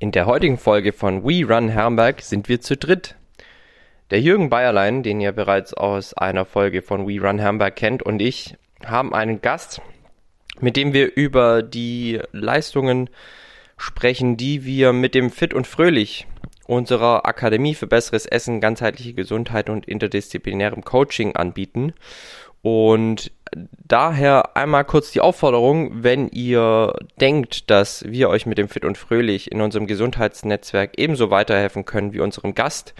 In der heutigen Folge von We Run Herrenberg sind wir zu dritt. Der Jürgen Bayerlein, den ihr bereits aus einer Folge von We Run Herrenberg kennt, und ich haben einen Gast, mit dem wir über die Leistungen sprechen, die wir mit dem Fit und Fröhlich unserer Akademie für besseres Essen, ganzheitliche Gesundheit und interdisziplinärem Coaching anbieten. Und daher einmal kurz die Aufforderung, wenn ihr denkt, dass wir euch mit dem Fit und Fröhlich in unserem Gesundheitsnetzwerk ebenso weiterhelfen können wie unserem Gast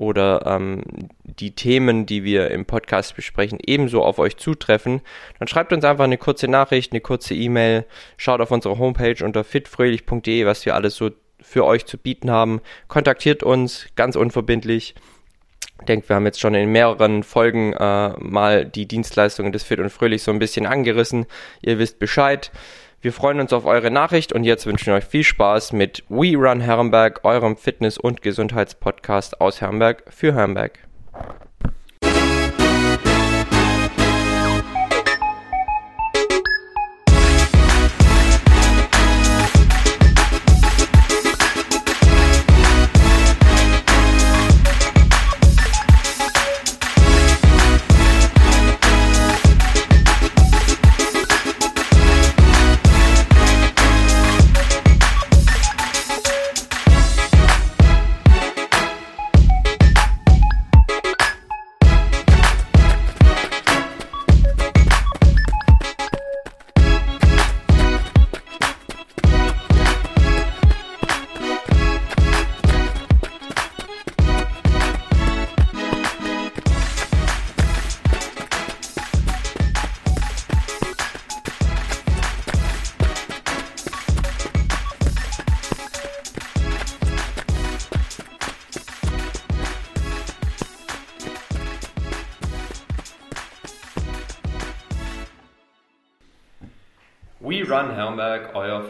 oder ähm, die Themen, die wir im Podcast besprechen, ebenso auf euch zutreffen, dann schreibt uns einfach eine kurze Nachricht, eine kurze E-Mail, schaut auf unsere Homepage unter fitfröhlich.de, was wir alles so für euch zu bieten haben. Kontaktiert uns ganz unverbindlich ich denke, wir haben jetzt schon in mehreren Folgen äh, mal die Dienstleistungen des Fit und Fröhlich so ein bisschen angerissen. Ihr wisst Bescheid. Wir freuen uns auf eure Nachricht und jetzt wünschen wir euch viel Spaß mit We Run Herrenberg, eurem Fitness- und Gesundheitspodcast aus Herrenberg für Herrenberg.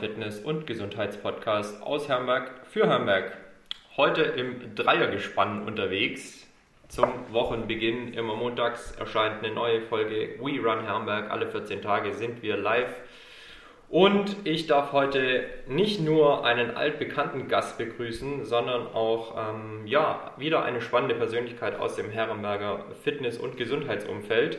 Fitness- und Gesundheitspodcast aus Herrenberg für Herrenberg. Heute im Dreiergespann unterwegs. Zum Wochenbeginn immer montags erscheint eine neue Folge We Run Herrenberg. Alle 14 Tage sind wir live. Und ich darf heute nicht nur einen altbekannten Gast begrüßen, sondern auch ähm, ja, wieder eine spannende Persönlichkeit aus dem Herrenberger Fitness- und Gesundheitsumfeld.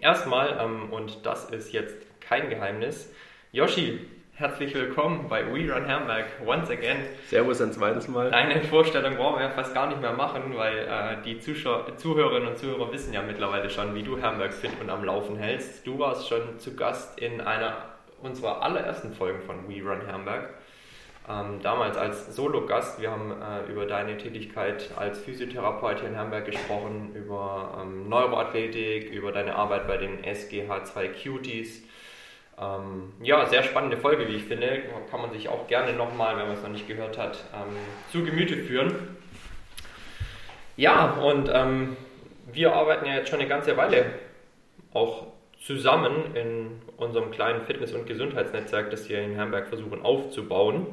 Erstmal, ähm, und das ist jetzt kein Geheimnis. Yoshi, herzlich willkommen bei We Run Hamburg once again. Servus ein zweites Mal. Deine Vorstellung brauchen wir fast gar nicht mehr machen, weil äh, die Zuschauer, Zuhörerinnen und Zuhörer wissen ja mittlerweile schon, wie du Hamburg fit und am Laufen hältst. Du warst schon zu Gast in einer unserer allerersten Folgen von We Run Hamburg. Ähm, damals als Solo-Gast. Wir haben äh, über deine Tätigkeit als Physiotherapeut hier in Hamburg gesprochen, über ähm, Neuroathletik, über deine Arbeit bei den SGH2 Cuties ähm, ja, sehr spannende Folge, wie ich finde. Kann man sich auch gerne nochmal, wenn man es noch nicht gehört hat, ähm, zu Gemüte führen. Ja, und ähm, wir arbeiten ja jetzt schon eine ganze Weile auch zusammen in unserem kleinen Fitness- und Gesundheitsnetzwerk, das wir in Herrenberg versuchen aufzubauen.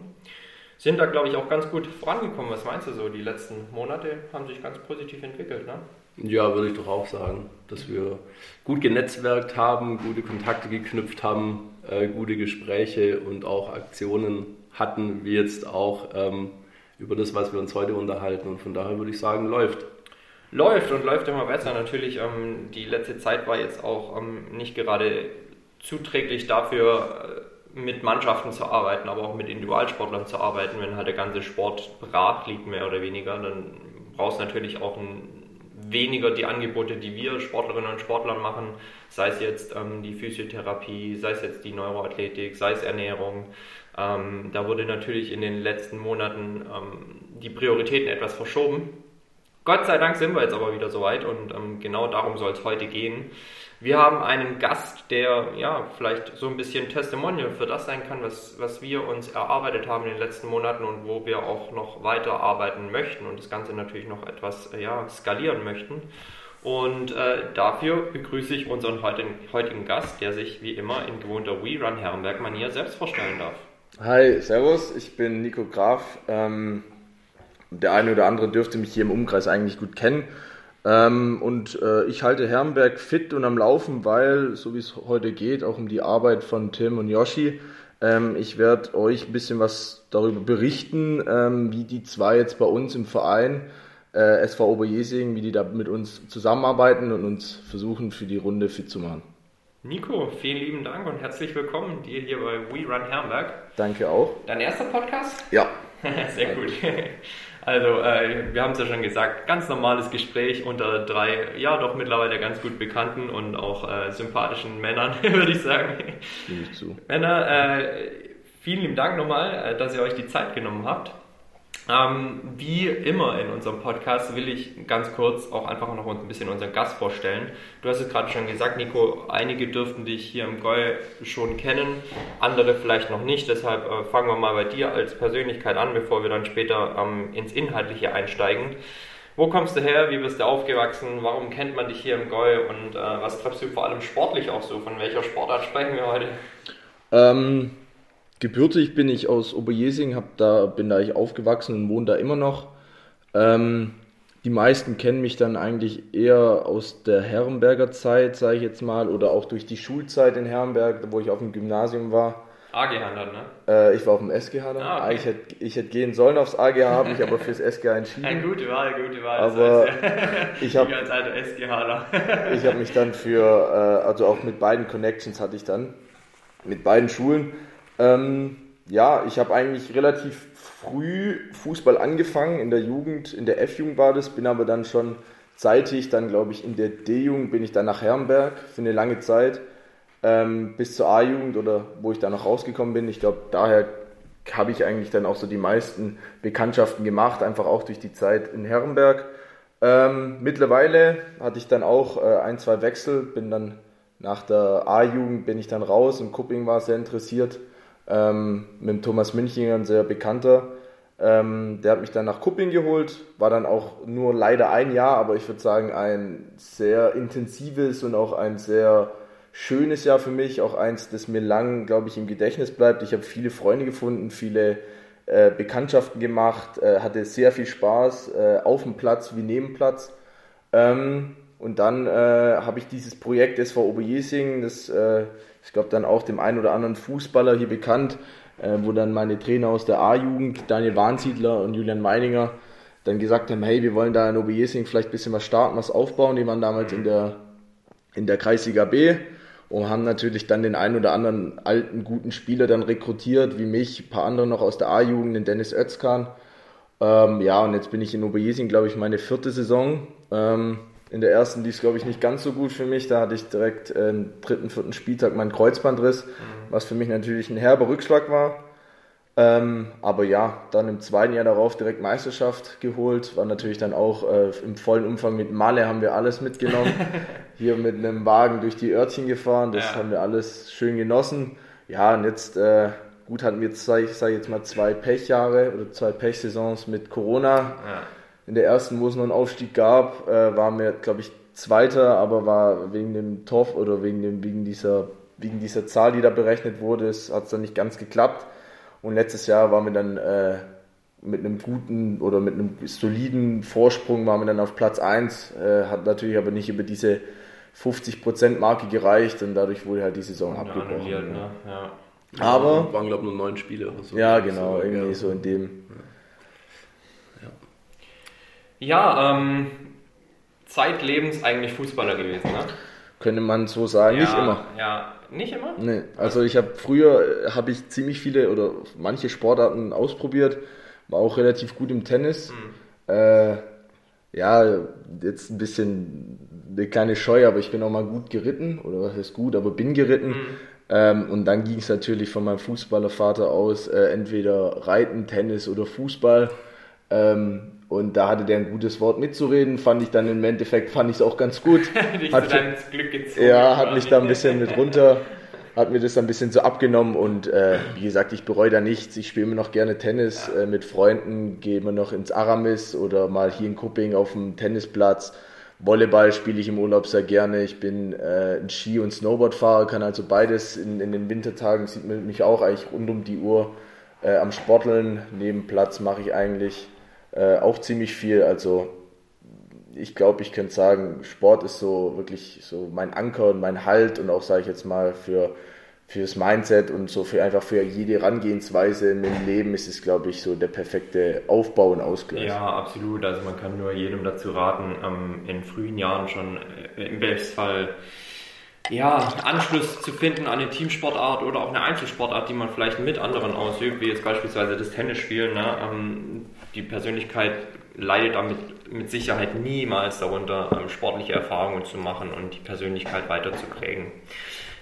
Sind da, glaube ich, auch ganz gut vorangekommen. Was meinst du so? Die letzten Monate haben sich ganz positiv entwickelt, ne? Ja, würde ich doch auch sagen, dass wir gut genetzwerkt haben, gute Kontakte geknüpft haben, äh, gute Gespräche und auch Aktionen hatten, wie jetzt auch ähm, über das, was wir uns heute unterhalten. Und von daher würde ich sagen, läuft. Läuft und läuft immer besser. Natürlich, ähm, die letzte Zeit war jetzt auch ähm, nicht gerade zuträglich dafür, äh, mit Mannschaften zu arbeiten, aber auch mit Individualsportlern zu arbeiten. Wenn halt der ganze Sport brach liegt, mehr oder weniger, dann brauchst du natürlich auch ein weniger die Angebote, die wir Sportlerinnen und Sportlern machen, sei es jetzt ähm, die Physiotherapie, sei es jetzt die Neuroathletik, sei es Ernährung. Ähm, da wurde natürlich in den letzten Monaten ähm, die Prioritäten etwas verschoben. Gott sei Dank sind wir jetzt aber wieder soweit und ähm, genau darum soll es heute gehen. Wir haben einen Gast, der ja vielleicht so ein bisschen Testimonial für das sein kann, was, was wir uns erarbeitet haben in den letzten Monaten und wo wir auch noch weiter arbeiten möchten und das Ganze natürlich noch etwas ja, skalieren möchten. Und äh, dafür begrüße ich unseren heutigen, heutigen Gast, der sich wie immer in gewohnter We Run Herrenberg-Manier selbst vorstellen darf. Hi, Servus, ich bin Nico Graf. Ähm, der eine oder andere dürfte mich hier im Umkreis eigentlich gut kennen. Ähm, und äh, ich halte Herrenberg fit und am Laufen, weil, so wie es heute geht, auch um die Arbeit von Tim und Yoshi, Ähm, ich werde euch ein bisschen was darüber berichten, ähm, wie die zwei jetzt bei uns im Verein äh, SV Oberjesing, wie die da mit uns zusammenarbeiten und uns versuchen, für die Runde fit zu machen. Nico, vielen lieben Dank und herzlich willkommen dir hier bei We Run Herrenberg. Danke auch. Dein erster Podcast? Ja. Sehr gut. Also, äh, wir haben es ja schon gesagt, ganz normales Gespräch unter drei, ja doch mittlerweile ganz gut bekannten und auch äh, sympathischen Männern, würde ich sagen. Stimme ich zu. Männer, äh, vielen lieben Dank nochmal, äh, dass ihr euch die Zeit genommen habt. Ähm, wie immer in unserem Podcast will ich ganz kurz auch einfach noch ein bisschen unseren Gast vorstellen. Du hast es gerade schon gesagt, Nico, einige dürften dich hier im Goi schon kennen, andere vielleicht noch nicht. Deshalb äh, fangen wir mal bei dir als Persönlichkeit an, bevor wir dann später ähm, ins Inhaltliche einsteigen. Wo kommst du her? Wie bist du aufgewachsen? Warum kennt man dich hier im Goi? Und äh, was treibst du vor allem sportlich auch so? Von welcher Sportart sprechen wir heute? Ähm, Gebürtig bin ich aus Oberjesing, hab da, bin da ich aufgewachsen und wohne da immer noch. Ähm, die meisten kennen mich dann eigentlich eher aus der Herrenberger Zeit, sage ich jetzt mal, oder auch durch die Schulzeit in Herrenberg, wo ich auf dem Gymnasium war. AGH dann, ne? Äh, ich war auf dem SGH dann. Ah, okay. ich, hätte, ich hätte gehen sollen aufs AGH, habe mich aber fürs SGH entschieden. Eine gute Wahl, gute Wahl. Aber das heißt, ich habe als alter SGHler. ich habe mich dann für, äh, also auch mit beiden Connections hatte ich dann, mit beiden Schulen ähm, ja, ich habe eigentlich relativ früh Fußball angefangen, in der Jugend, in der F-Jugend war das, bin aber dann schon zeitig, dann glaube ich in der D-Jugend bin ich dann nach Herrenberg für eine lange Zeit, ähm, bis zur A-Jugend oder wo ich dann noch rausgekommen bin. Ich glaube, daher habe ich eigentlich dann auch so die meisten Bekanntschaften gemacht, einfach auch durch die Zeit in Herrenberg. Ähm, mittlerweile hatte ich dann auch äh, ein, zwei Wechsel, bin dann nach der A-Jugend bin ich dann raus und Kupping war sehr interessiert ähm, mit Thomas Münchinger, ein sehr bekannter. Ähm, der hat mich dann nach Kupping geholt, war dann auch nur leider ein Jahr, aber ich würde sagen ein sehr intensives und auch ein sehr schönes Jahr für mich, auch eins, das mir lang, glaube ich, im Gedächtnis bleibt. Ich habe viele Freunde gefunden, viele äh, Bekanntschaften gemacht, äh, hatte sehr viel Spaß äh, auf dem Platz wie neben Platz. Ähm, und dann äh, habe ich dieses Projekt SV Oberjesing, das äh, ich glaube dann auch dem einen oder anderen Fußballer hier bekannt, äh, wo dann meine Trainer aus der A-Jugend, Daniel Warnsiedler und Julian Meininger, dann gesagt haben, hey, wir wollen da in Oberjesing vielleicht ein bisschen was starten, was aufbauen. Die waren damals in der, in der Kreisliga B und haben natürlich dann den einen oder anderen alten, guten Spieler dann rekrutiert, wie mich, ein paar andere noch aus der A-Jugend, den Dennis Özkan. Ähm, ja, und jetzt bin ich in Oberjesing, glaube ich, meine vierte Saison. Ähm, in der ersten lief es, glaube ich, nicht ganz so gut für mich. Da hatte ich direkt äh, im dritten, vierten Spieltag meinen Kreuzbandriss, mhm. was für mich natürlich ein herber Rückschlag war. Ähm, aber ja, dann im zweiten Jahr darauf direkt Meisterschaft geholt. War natürlich dann auch äh, im vollen Umfang mit Malle haben wir alles mitgenommen. Hier mit einem Wagen durch die Örtchen gefahren. Das ja. haben wir alles schön genossen. Ja, und jetzt äh, gut hatten wir, zwei, ich sage jetzt mal, zwei Pechjahre oder zwei Pechsaisons mit Corona. Ja in der ersten, wo es noch einen Aufstieg gab, äh, waren wir, glaube ich, Zweiter, aber war wegen dem Torf oder wegen, dem, wegen, dieser, wegen dieser Zahl, die da berechnet wurde, hat es dann nicht ganz geklappt. Und letztes Jahr waren wir dann äh, mit einem guten oder mit einem soliden Vorsprung waren wir dann auf Platz 1, äh, hat natürlich aber nicht über diese 50%-Marke gereicht und dadurch wurde halt die Saison abgebrochen. Ja. Ne? Ja. Aber waren glaube ich nur neun Spiele. So ja, genau, irgendwie so in dem. Ja, ähm, zeitlebens eigentlich Fußballer gewesen, ne? Könnte man so sagen, ja, nicht immer. Ja, nicht immer? Nee, also ich habe früher, habe ich ziemlich viele oder manche Sportarten ausprobiert, war auch relativ gut im Tennis. Mhm. Äh, ja, jetzt ein bisschen eine kleine Scheu, aber ich bin auch mal gut geritten, oder was heißt gut, aber bin geritten. Mhm. Ähm, und dann ging es natürlich von meinem Fußballervater aus, äh, entweder Reiten, Tennis oder Fußball. Ähm, und da hatte der ein gutes Wort mitzureden, fand ich dann im Endeffekt, fand ich es auch ganz gut. hat, so Glück gezogen. Ja, hat mich da ein bisschen mit runter, hat mir das ein bisschen so abgenommen und äh, wie gesagt, ich bereue da nichts. Ich spiele immer noch gerne Tennis ja. äh, mit Freunden, gehe immer noch ins Aramis oder mal hier in Kupping auf dem Tennisplatz. Volleyball spiele ich im Urlaub sehr gerne. Ich bin äh, ein Ski- und Snowboardfahrer, kann also beides. In, in den Wintertagen sieht man mich auch eigentlich rund um die Uhr äh, am Sporteln. Neben Platz mache ich eigentlich äh, auch ziemlich viel. Also ich glaube, ich könnte sagen, Sport ist so wirklich so mein Anker und mein Halt und auch, sage ich jetzt mal, für, fürs Mindset und so für einfach für jede Herangehensweise im Leben ist es, glaube ich, so der perfekte Aufbau und Ausgleich. Ja, absolut. Also man kann nur jedem dazu raten, ähm, in frühen Jahren schon äh, im Bestfall ja, Anschluss zu finden an eine Teamsportart oder auch eine Einzelsportart, die man vielleicht mit anderen ausübt, wie jetzt beispielsweise das Tennisspielen. Ne? Ähm, die Persönlichkeit leidet damit mit Sicherheit niemals darunter, ähm, sportliche Erfahrungen zu machen und die Persönlichkeit weiterzuprägen.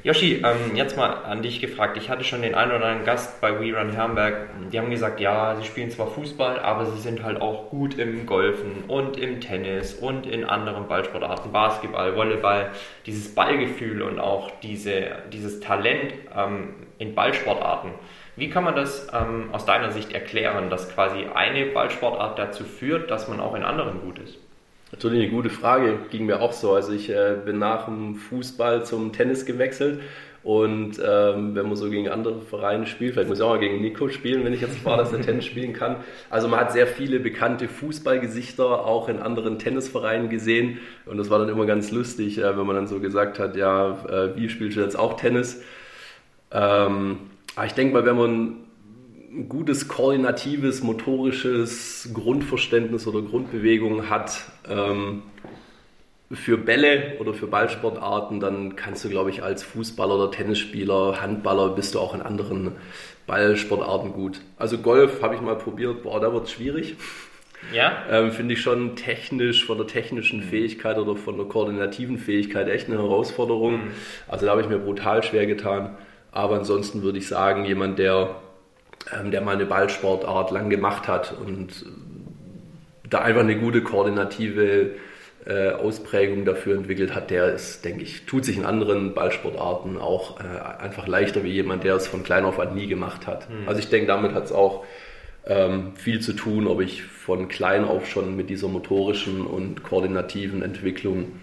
Yoshi, ähm, jetzt mal an dich gefragt. Ich hatte schon den einen oder anderen Gast bei We Run Herrenberg. Die haben gesagt, ja, sie spielen zwar Fußball, aber sie sind halt auch gut im Golfen und im Tennis und in anderen Ballsportarten, Basketball, Volleyball. Dieses Ballgefühl und auch diese, dieses Talent ähm, in Ballsportarten. Wie kann man das ähm, aus deiner Sicht erklären, dass quasi eine Ballsportart dazu führt, dass man auch in anderen gut ist? Natürlich eine gute Frage, ging mir auch so. Also ich äh, bin nach dem Fußball zum Tennis gewechselt und ähm, wenn man so gegen andere Vereine spielt, vielleicht muss ich auch mal gegen Nico spielen, wenn ich jetzt war, dass er Tennis spielen kann. Also man hat sehr viele bekannte Fußballgesichter auch in anderen Tennisvereinen gesehen und das war dann immer ganz lustig, äh, wenn man dann so gesagt hat, ja, äh, wie spielst du jetzt auch Tennis? Ähm, aber ich denke mal, wenn man ein gutes koordinatives, motorisches Grundverständnis oder Grundbewegung hat ähm, für Bälle oder für Ballsportarten, dann kannst du, glaube ich, als Fußballer oder Tennisspieler, Handballer, bist du auch in anderen Ballsportarten gut. Also Golf habe ich mal probiert, boah, da wird es schwierig. Ja. Ähm, Finde ich schon technisch, von der technischen mhm. Fähigkeit oder von der koordinativen Fähigkeit echt eine Herausforderung. Mhm. Also da habe ich mir brutal schwer getan. Aber ansonsten würde ich sagen, jemand, der ähm, der mal eine Ballsportart lang gemacht hat und da einfach eine gute koordinative äh, Ausprägung dafür entwickelt hat, der ist, denke ich, tut sich in anderen Ballsportarten auch äh, einfach leichter wie jemand, der es von klein auf an nie gemacht hat. Mhm. Also ich denke, damit hat es auch ähm, viel zu tun, ob ich von klein auf schon mit dieser motorischen und koordinativen Entwicklung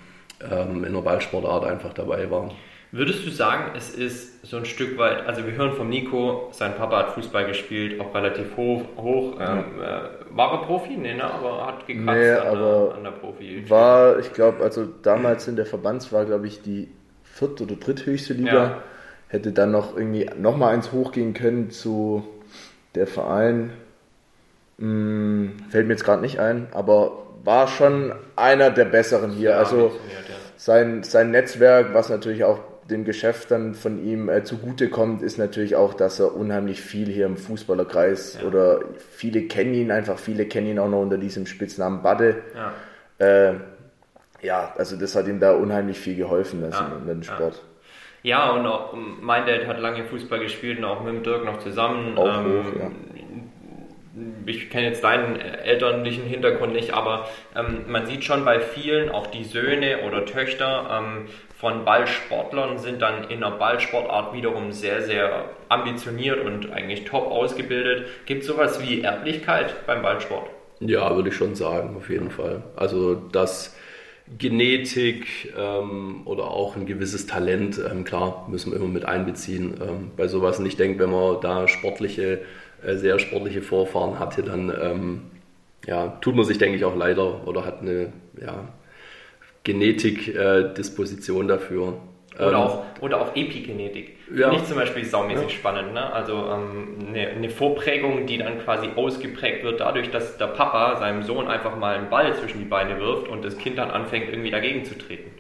ähm, in der Ballsportart einfach dabei war. Würdest du sagen, es ist so ein Stück weit, also wir hören vom Nico, sein Papa hat Fußball gespielt, auch relativ hoch. hoch ähm, äh, war er Profi? Nee, ne, aber hat gekratzt nee, an, aber der, an der Profi. War, ich glaube, also damals in der Verbands war, glaube ich, die vierte oder dritthöchste Liga. Ja. Hätte dann noch irgendwie nochmal eins hochgehen können zu der Verein. Hm, fällt mir jetzt gerade nicht ein, aber war schon einer der besseren hier. Also sein, sein Netzwerk, was natürlich auch dem Geschäft dann von ihm äh, zugutekommt, ist natürlich auch, dass er unheimlich viel hier im Fußballerkreis ja. oder viele kennen ihn einfach, viele kennen ihn auch noch unter diesem Spitznamen Badde. Ja, äh, ja also das hat ihm da unheimlich viel geholfen, also ja. in dem Sport. Ja, und auch mein Dad hat lange Fußball gespielt und auch mit dem Dirk noch zusammen. Auch ähm, hoch, ja ich kenne jetzt deinen elterlichen Hintergrund nicht, aber ähm, man sieht schon bei vielen, auch die Söhne oder Töchter ähm, von Ballsportlern sind dann in der Ballsportart wiederum sehr, sehr ambitioniert und eigentlich top ausgebildet. Gibt es sowas wie Erblichkeit beim Ballsport? Ja, würde ich schon sagen, auf jeden Fall. Also das Genetik ähm, oder auch ein gewisses Talent, ähm, klar, müssen wir immer mit einbeziehen ähm, bei sowas. Und ich denke, wenn man da sportliche äh, sehr sportliche Vorfahren hatte, dann ähm, ja, tut man sich, denke ich, auch leider oder hat eine ja, Genetik-Disposition äh, dafür. Oder, ähm, auch, oder auch Epigenetik. Ja. Ich zum Beispiel saumäßig ja. spannend. Ne? Also ähm, eine, eine, Vorprägung, die dann quasi ausgeprägt wird dadurch, dass der Papa seinem Sohn einfach mal einen Ball zwischen die Beine wirft und das Kind dann anfängt, irgendwie dagegen zu treten.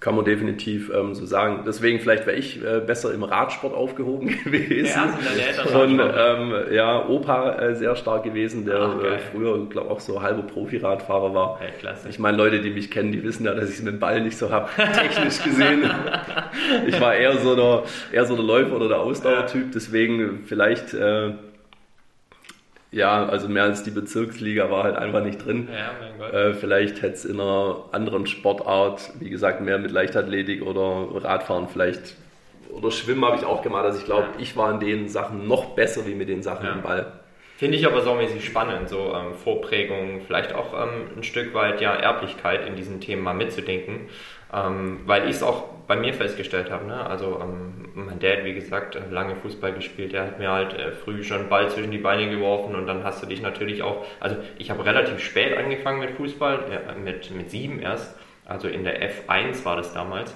Kann man definitiv ähm, so sagen. Deswegen vielleicht wäre ich äh, besser im Radsport aufgehoben gewesen. Ja, sind Und ähm, ja, Opa äh, sehr stark gewesen, der Ach, äh, früher, glaube auch so halber Profi-Radfahrer war. Ja, klasse. Ich meine, Leute, die mich kennen, die wissen ja, dass ich dem Ball nicht so habe, technisch gesehen. ich war eher so der, eher so der Läufer oder der Ausdauertyp, deswegen vielleicht äh, ja, also mehr als die Bezirksliga war halt einfach nicht drin. Ja, mein Gott. Äh, vielleicht hätte es in einer anderen Sportart, wie gesagt, mehr mit Leichtathletik oder Radfahren vielleicht oder Schwimmen habe ich auch gemacht. Also ich glaube, ja. ich war in den Sachen noch besser wie mit den Sachen ja. im Ball. Finde ich aber so mäßig spannend, so ähm, Vorprägung, vielleicht auch ähm, ein Stück weit ja Erblichkeit in diesen Themen mal mitzudenken. Ähm, weil ich es auch bei mir festgestellt habe. Ne? Also ähm, mein Dad, wie gesagt, lange Fußball gespielt, der hat mir halt äh, früh schon Ball zwischen die Beine geworfen und dann hast du dich natürlich auch, also ich habe relativ spät angefangen mit Fußball, äh, mit, mit sieben erst, also in der F1 war das damals.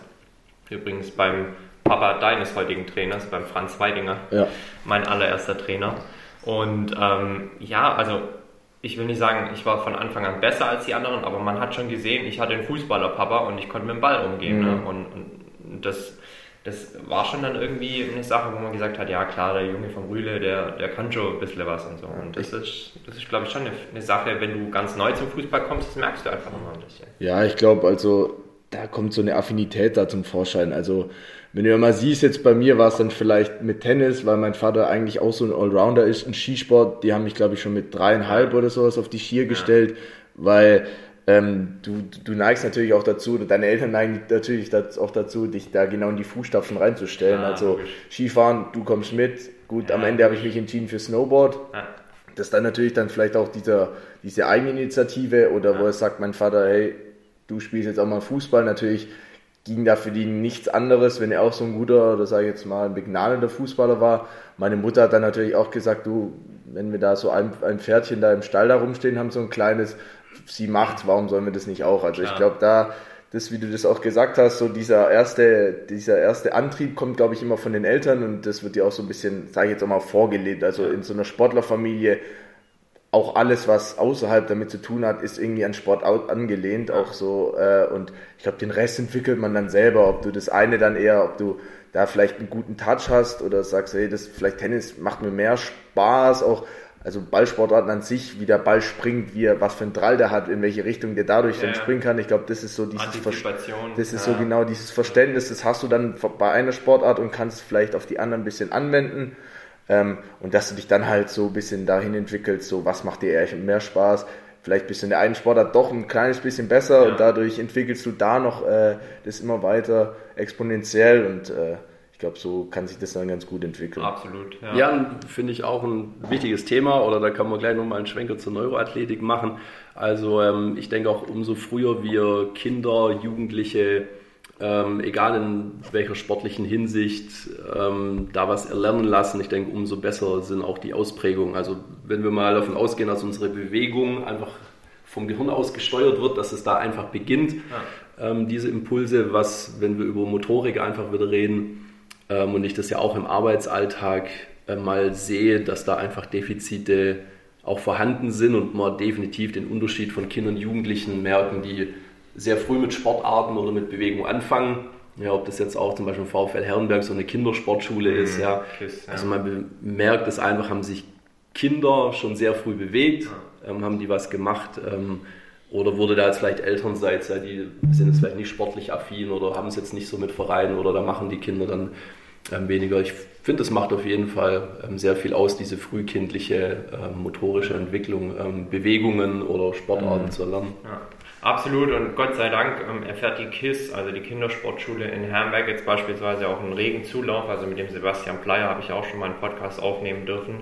Übrigens beim Papa deines heutigen Trainers, beim Franz Weidinger, ja. mein allererster Trainer. Und ähm, ja, also ich will nicht sagen, ich war von Anfang an besser als die anderen, aber man hat schon gesehen, ich hatte einen Fußballer-Papa und ich konnte mit dem Ball umgehen. Ne? Mhm. Ne? Und, und das, das war schon dann irgendwie eine Sache, wo man gesagt hat, ja klar, der Junge von Rühle, der, der kann schon ein bisschen was und so. Und das ist, das ist glaube ich, schon eine, eine, Sache, wenn du ganz neu zum Fußball kommst, das merkst du einfach nochmal ein bisschen. Ja, ich glaube, also da kommt so eine Affinität da zum Vorschein. Also wenn du mal siehst, jetzt bei mir war es dann vielleicht mit Tennis, weil mein Vater eigentlich auch so ein Allrounder ist und Skisport, die haben mich glaube ich schon mit dreieinhalb oder sowas auf die Skier gestellt, weil ähm, du, du neigst natürlich auch dazu, deine Eltern neigen natürlich auch dazu, dich da genau in die Fußstapfen reinzustellen. Ah, also logisch. Skifahren, du kommst mit. Gut, ja, am Ende habe ich mich entschieden für Snowboard. Ja. Das ist dann natürlich dann vielleicht auch dieser, diese Eigeninitiative oder ja. wo es sagt mein Vater, hey, du spielst jetzt auch mal Fußball. Natürlich ging da für die nichts anderes, wenn er auch so ein guter, oder sage ich jetzt mal, ein begnadender Fußballer war. Meine Mutter hat dann natürlich auch gesagt, du, wenn wir da so ein, ein Pferdchen da im Stall da rumstehen haben, so ein kleines, sie macht, warum sollen wir das nicht auch? Also ich glaube, da, das, wie du das auch gesagt hast, so dieser erste, dieser erste Antrieb kommt, glaube ich, immer von den Eltern und das wird dir auch so ein bisschen, sage ich jetzt auch mal, vorgelebt. Also in so einer Sportlerfamilie auch alles, was außerhalb damit zu tun hat, ist irgendwie an Sport angelehnt, auch so. Äh, und ich glaube, den Rest entwickelt man dann selber, ob du das eine dann eher, ob du da vielleicht einen guten Touch hast oder sagst, hey, das vielleicht Tennis macht mir mehr Spaß, auch also Ballsportarten an sich, wie der Ball springt, wie er, was für ein Drall der hat, in welche Richtung der dadurch ja, dann springen kann. Ich glaube, das ist so dieses das ist ja. so genau dieses Verständnis, das hast du dann bei einer Sportart und kannst vielleicht auf die anderen ein bisschen anwenden. Ähm, und dass du dich dann halt so ein bisschen dahin entwickelst, so was macht dir eher mehr Spaß, vielleicht bist du in der einen Sportart doch ein kleines bisschen besser ja. und dadurch entwickelst du da noch äh, das immer weiter exponentiell und äh, ich glaube, so kann sich das dann ganz gut entwickeln. Absolut. Ja, ja finde ich auch ein wichtiges Thema oder da kann man gleich nochmal einen Schwenker zur Neuroathletik machen. Also ähm, ich denke auch, umso früher wir Kinder, Jugendliche ähm, egal in welcher sportlichen Hinsicht, ähm, da was erlernen lassen. Ich denke, umso besser sind auch die Ausprägungen. Also wenn wir mal davon ausgehen, dass unsere Bewegung einfach vom Gehirn aus gesteuert wird, dass es da einfach beginnt, ja. ähm, diese Impulse, was, wenn wir über Motorik einfach wieder reden, ähm, und ich das ja auch im Arbeitsalltag äh, mal sehe, dass da einfach Defizite auch vorhanden sind und man definitiv den Unterschied von Kindern und Jugendlichen merken, die sehr früh mit Sportarten oder mit Bewegung anfangen. Ja, ob das jetzt auch zum Beispiel VfL Herrenberg so eine Kindersportschule mhm. ist, ja. Kiss, ja. Also man merkt es einfach, haben sich Kinder schon sehr früh bewegt, ja. ähm, haben die was gemacht. Ähm, oder wurde da jetzt vielleicht Elternseits, ja, die sind jetzt vielleicht nicht sportlich affin oder haben es jetzt nicht so mit Vereinen oder da machen die Kinder dann ähm, weniger. Ich finde, es macht auf jeden Fall ähm, sehr viel aus, diese frühkindliche ähm, motorische Entwicklung, ähm, Bewegungen oder Sportarten mhm. zu erlernen. Ja. Absolut und Gott sei Dank ähm, erfährt die KISS, also die Kindersportschule in Herrenberg, jetzt beispielsweise auch einen regen Zulauf. Also mit dem Sebastian Pleier habe ich auch schon mal einen Podcast aufnehmen dürfen.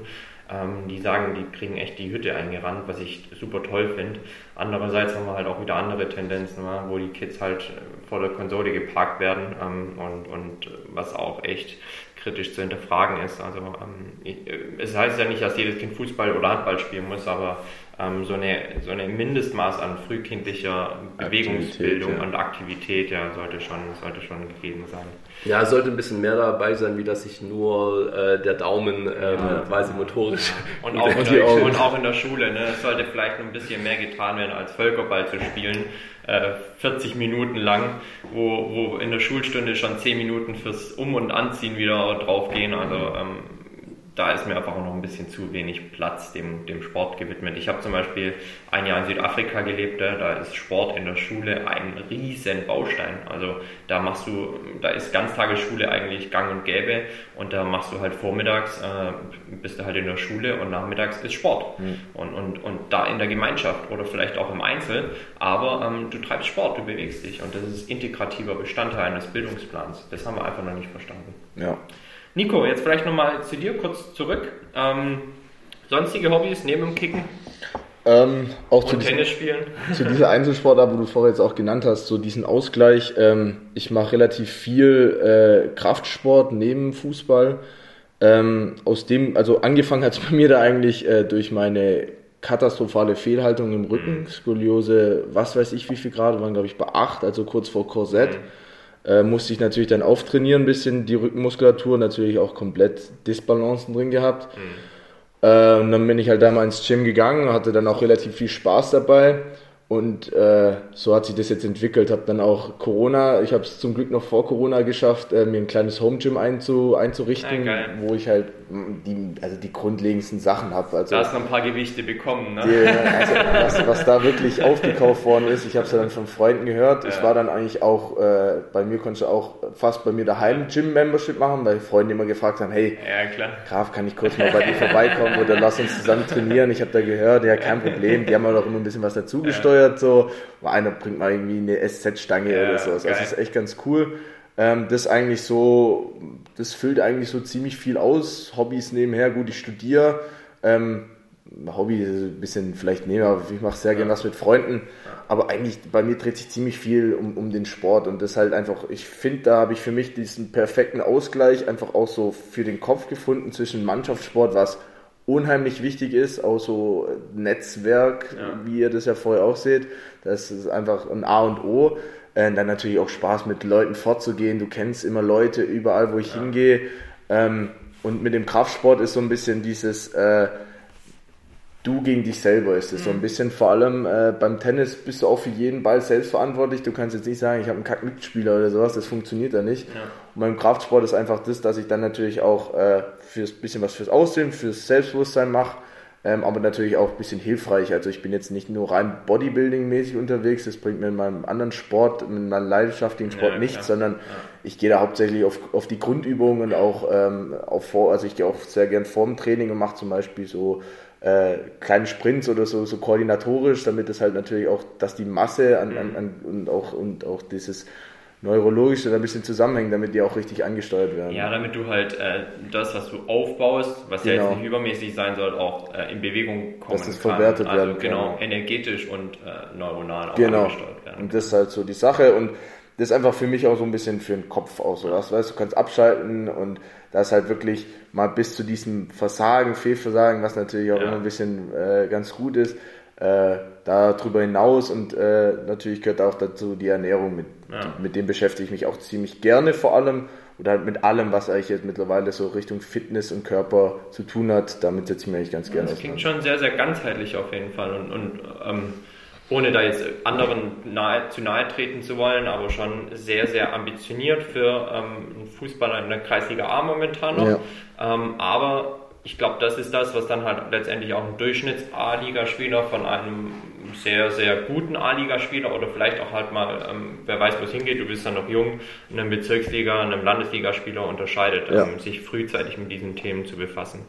Ähm, die sagen, die kriegen echt die Hütte eingerannt, was ich super toll finde. Andererseits haben wir halt auch wieder andere Tendenzen, wo die Kids halt äh, vor der Konsole geparkt werden ähm, und, und was auch echt kritisch zu hinterfragen ist. Also ähm, äh, es heißt ja nicht, dass jedes Kind Fußball oder Handball spielen muss, aber ähm, so, eine, so eine Mindestmaß an frühkindlicher Bewegungsbildung ja. und Aktivität ja, sollte, schon, sollte schon gegeben sein. Ja, es sollte ein bisschen mehr dabei sein, wie dass sich nur äh, der Daumen ähm, ja. quasi motorisch. Und, auch in der, und auch in der Schule. Ne? Es sollte vielleicht ein bisschen mehr getan werden, als Völkerball zu spielen. Äh, 40 Minuten lang, wo, wo in der Schulstunde schon 10 Minuten fürs Um- und Anziehen wieder draufgehen. Also ähm, da ist mir einfach auch noch ein bisschen zu wenig Platz dem, dem Sport gewidmet. Ich habe zum Beispiel ein Jahr in Südafrika gelebt, da ist Sport in der Schule ein riesen Baustein. Also da machst du, da ist Ganztagesschule eigentlich gang und gäbe und da machst du halt vormittags, äh, bist du halt in der Schule und nachmittags ist Sport. Mhm. Und, und, und da in der Gemeinschaft oder vielleicht auch im Einzel, aber ähm, du treibst Sport, du bewegst dich und das ist integrativer Bestandteil eines Bildungsplans. Das haben wir einfach noch nicht verstanden. Ja. Nico, jetzt vielleicht nochmal zu dir kurz zurück. Ähm, sonstige Hobbys neben dem Kicken? Ähm, auch zu Tennis spielen. Zu dieser Einzelsportart, wo du vorher jetzt auch genannt hast, so diesen Ausgleich. Ähm, ich mache relativ viel äh, Kraftsport neben Fußball. Ähm, aus dem, also angefangen hat es bei mir da eigentlich äh, durch meine katastrophale Fehlhaltung im Rücken, mhm. Skoliose, was weiß ich wie viel Grad, waren glaube ich bei 8, also kurz vor Korsett. Mhm Äh, musste ich natürlich dann auftrainieren, ein bisschen die Rückenmuskulatur, natürlich auch komplett Disbalancen drin gehabt. Mhm. Äh, und dann bin ich halt da mal ins Gym gegangen, hatte dann auch relativ viel Spaß dabei. Und äh, so hat sich das jetzt entwickelt. Habe dann auch Corona, ich habe es zum Glück noch vor Corona geschafft, äh, mir ein kleines Home Gym einzu, einzurichten, ja, wo ich halt die, also die grundlegendsten Sachen habe. Also, da hast du noch ein paar Gewichte bekommen, ne? Die, also, was, was, da wirklich aufgekauft worden ist, ich habe es ja dann von Freunden gehört. Ja. Ich war dann eigentlich auch, äh, bei mir konntest du auch fast bei mir daheim Gym-Membership machen, weil Freunde immer gefragt haben, hey, ja, Graf, kann ich kurz mal bei dir vorbeikommen oder lass uns zusammen trainieren? Ich habe da gehört, ja, kein Problem, die haben auch immer ein bisschen was dazugesteuert gesteuert, so. Einer bringt mal irgendwie eine SZ-Stange ja, oder so. Also das ist echt ganz cool. Ähm, das eigentlich so, das füllt eigentlich so ziemlich viel aus. Hobbys nebenher, gut, ich studiere. Ähm, Hobby ein bisschen vielleicht nehmen, aber ich mache sehr ja. gerne was mit Freunden. Aber eigentlich bei mir dreht sich ziemlich viel um, um den Sport und das halt einfach, ich finde, da habe ich für mich diesen perfekten Ausgleich einfach auch so für den Kopf gefunden zwischen Mannschaftssport, was unheimlich wichtig ist, auch so Netzwerk, ja. wie ihr das ja vorher auch seht. Das ist einfach ein A und O. Äh, dann natürlich auch Spaß mit Leuten fortzugehen. Du kennst immer Leute überall, wo ich ja. hingehe. Ähm, und mit dem Kraftsport ist so ein bisschen dieses, äh, du gegen dich selber ist es mhm. so ein mhm. bisschen. Vor allem äh, beim Tennis bist du auch für jeden Ball selbst verantwortlich. Du kannst jetzt nicht sagen, ich habe einen Kack-Mitspieler oder sowas, das funktioniert da nicht. Ja. Und beim Kraftsport ist einfach das, dass ich dann natürlich auch äh, fürs bisschen was fürs Aussehen, fürs Selbstbewusstsein mache. Ähm, aber natürlich auch ein bisschen hilfreich. Also ich bin jetzt nicht nur rein Bodybuilding-mäßig unterwegs, das bringt mir in meinem anderen Sport, in meinem leidenschaftlichen Sport ja, nichts, sondern ja. ich gehe da hauptsächlich auf, auf die Grundübungen und auch ähm, auf vor, also ich gehe auch sehr gern vorm Training und mache zum Beispiel so äh, kleine Sprints oder so, so koordinatorisch, damit es halt natürlich auch, dass die Masse an, an, an und auch und auch dieses neurologische ein bisschen zusammenhängt, damit die auch richtig angesteuert werden. Ja, damit du halt äh, das, was du aufbaust, was genau. ja jetzt genau. nicht übermäßig sein soll, auch äh, in Bewegung kommen Dass es kann. verwertet also, werden genau, kann. energetisch und äh, neuronal auch genau. angesteuert werden. Und das ist halt so die Sache und das ist einfach für mich auch so ein bisschen für den Kopf aus. So. Das, weißt, du kannst abschalten und da ist halt wirklich mal bis zu diesem Versagen, Fehlversagen, was natürlich auch ja. immer ein bisschen äh, ganz gut ist, äh, darüber hinaus und äh, natürlich gehört auch dazu die Ernährung, mit, ja. mit dem beschäftige ich mich auch ziemlich gerne vor allem oder halt mit allem, was eigentlich jetzt mittlerweile so Richtung Fitness und Körper zu tun hat, damit setze ich mich eigentlich ganz gerne Das klingt schon sehr, sehr ganzheitlich auf jeden Fall und, und ähm, ohne da jetzt anderen nahe, zu nahe treten zu wollen, aber schon sehr, sehr ambitioniert für ähm, einen Fußballer in der Kreisliga A momentan noch. Ja. Ähm, aber ich glaube, das ist das, was dann halt letztendlich auch ein Durchschnitts-A-Ligaspieler von einem sehr, sehr guten A-Ligaspieler oder vielleicht auch halt mal, ähm, wer weiß, wo es hingeht, du bist dann noch jung, einem Bezirksliga, einem Landesligaspieler unterscheidet, ja. ähm, sich frühzeitig mit diesen Themen zu befassen.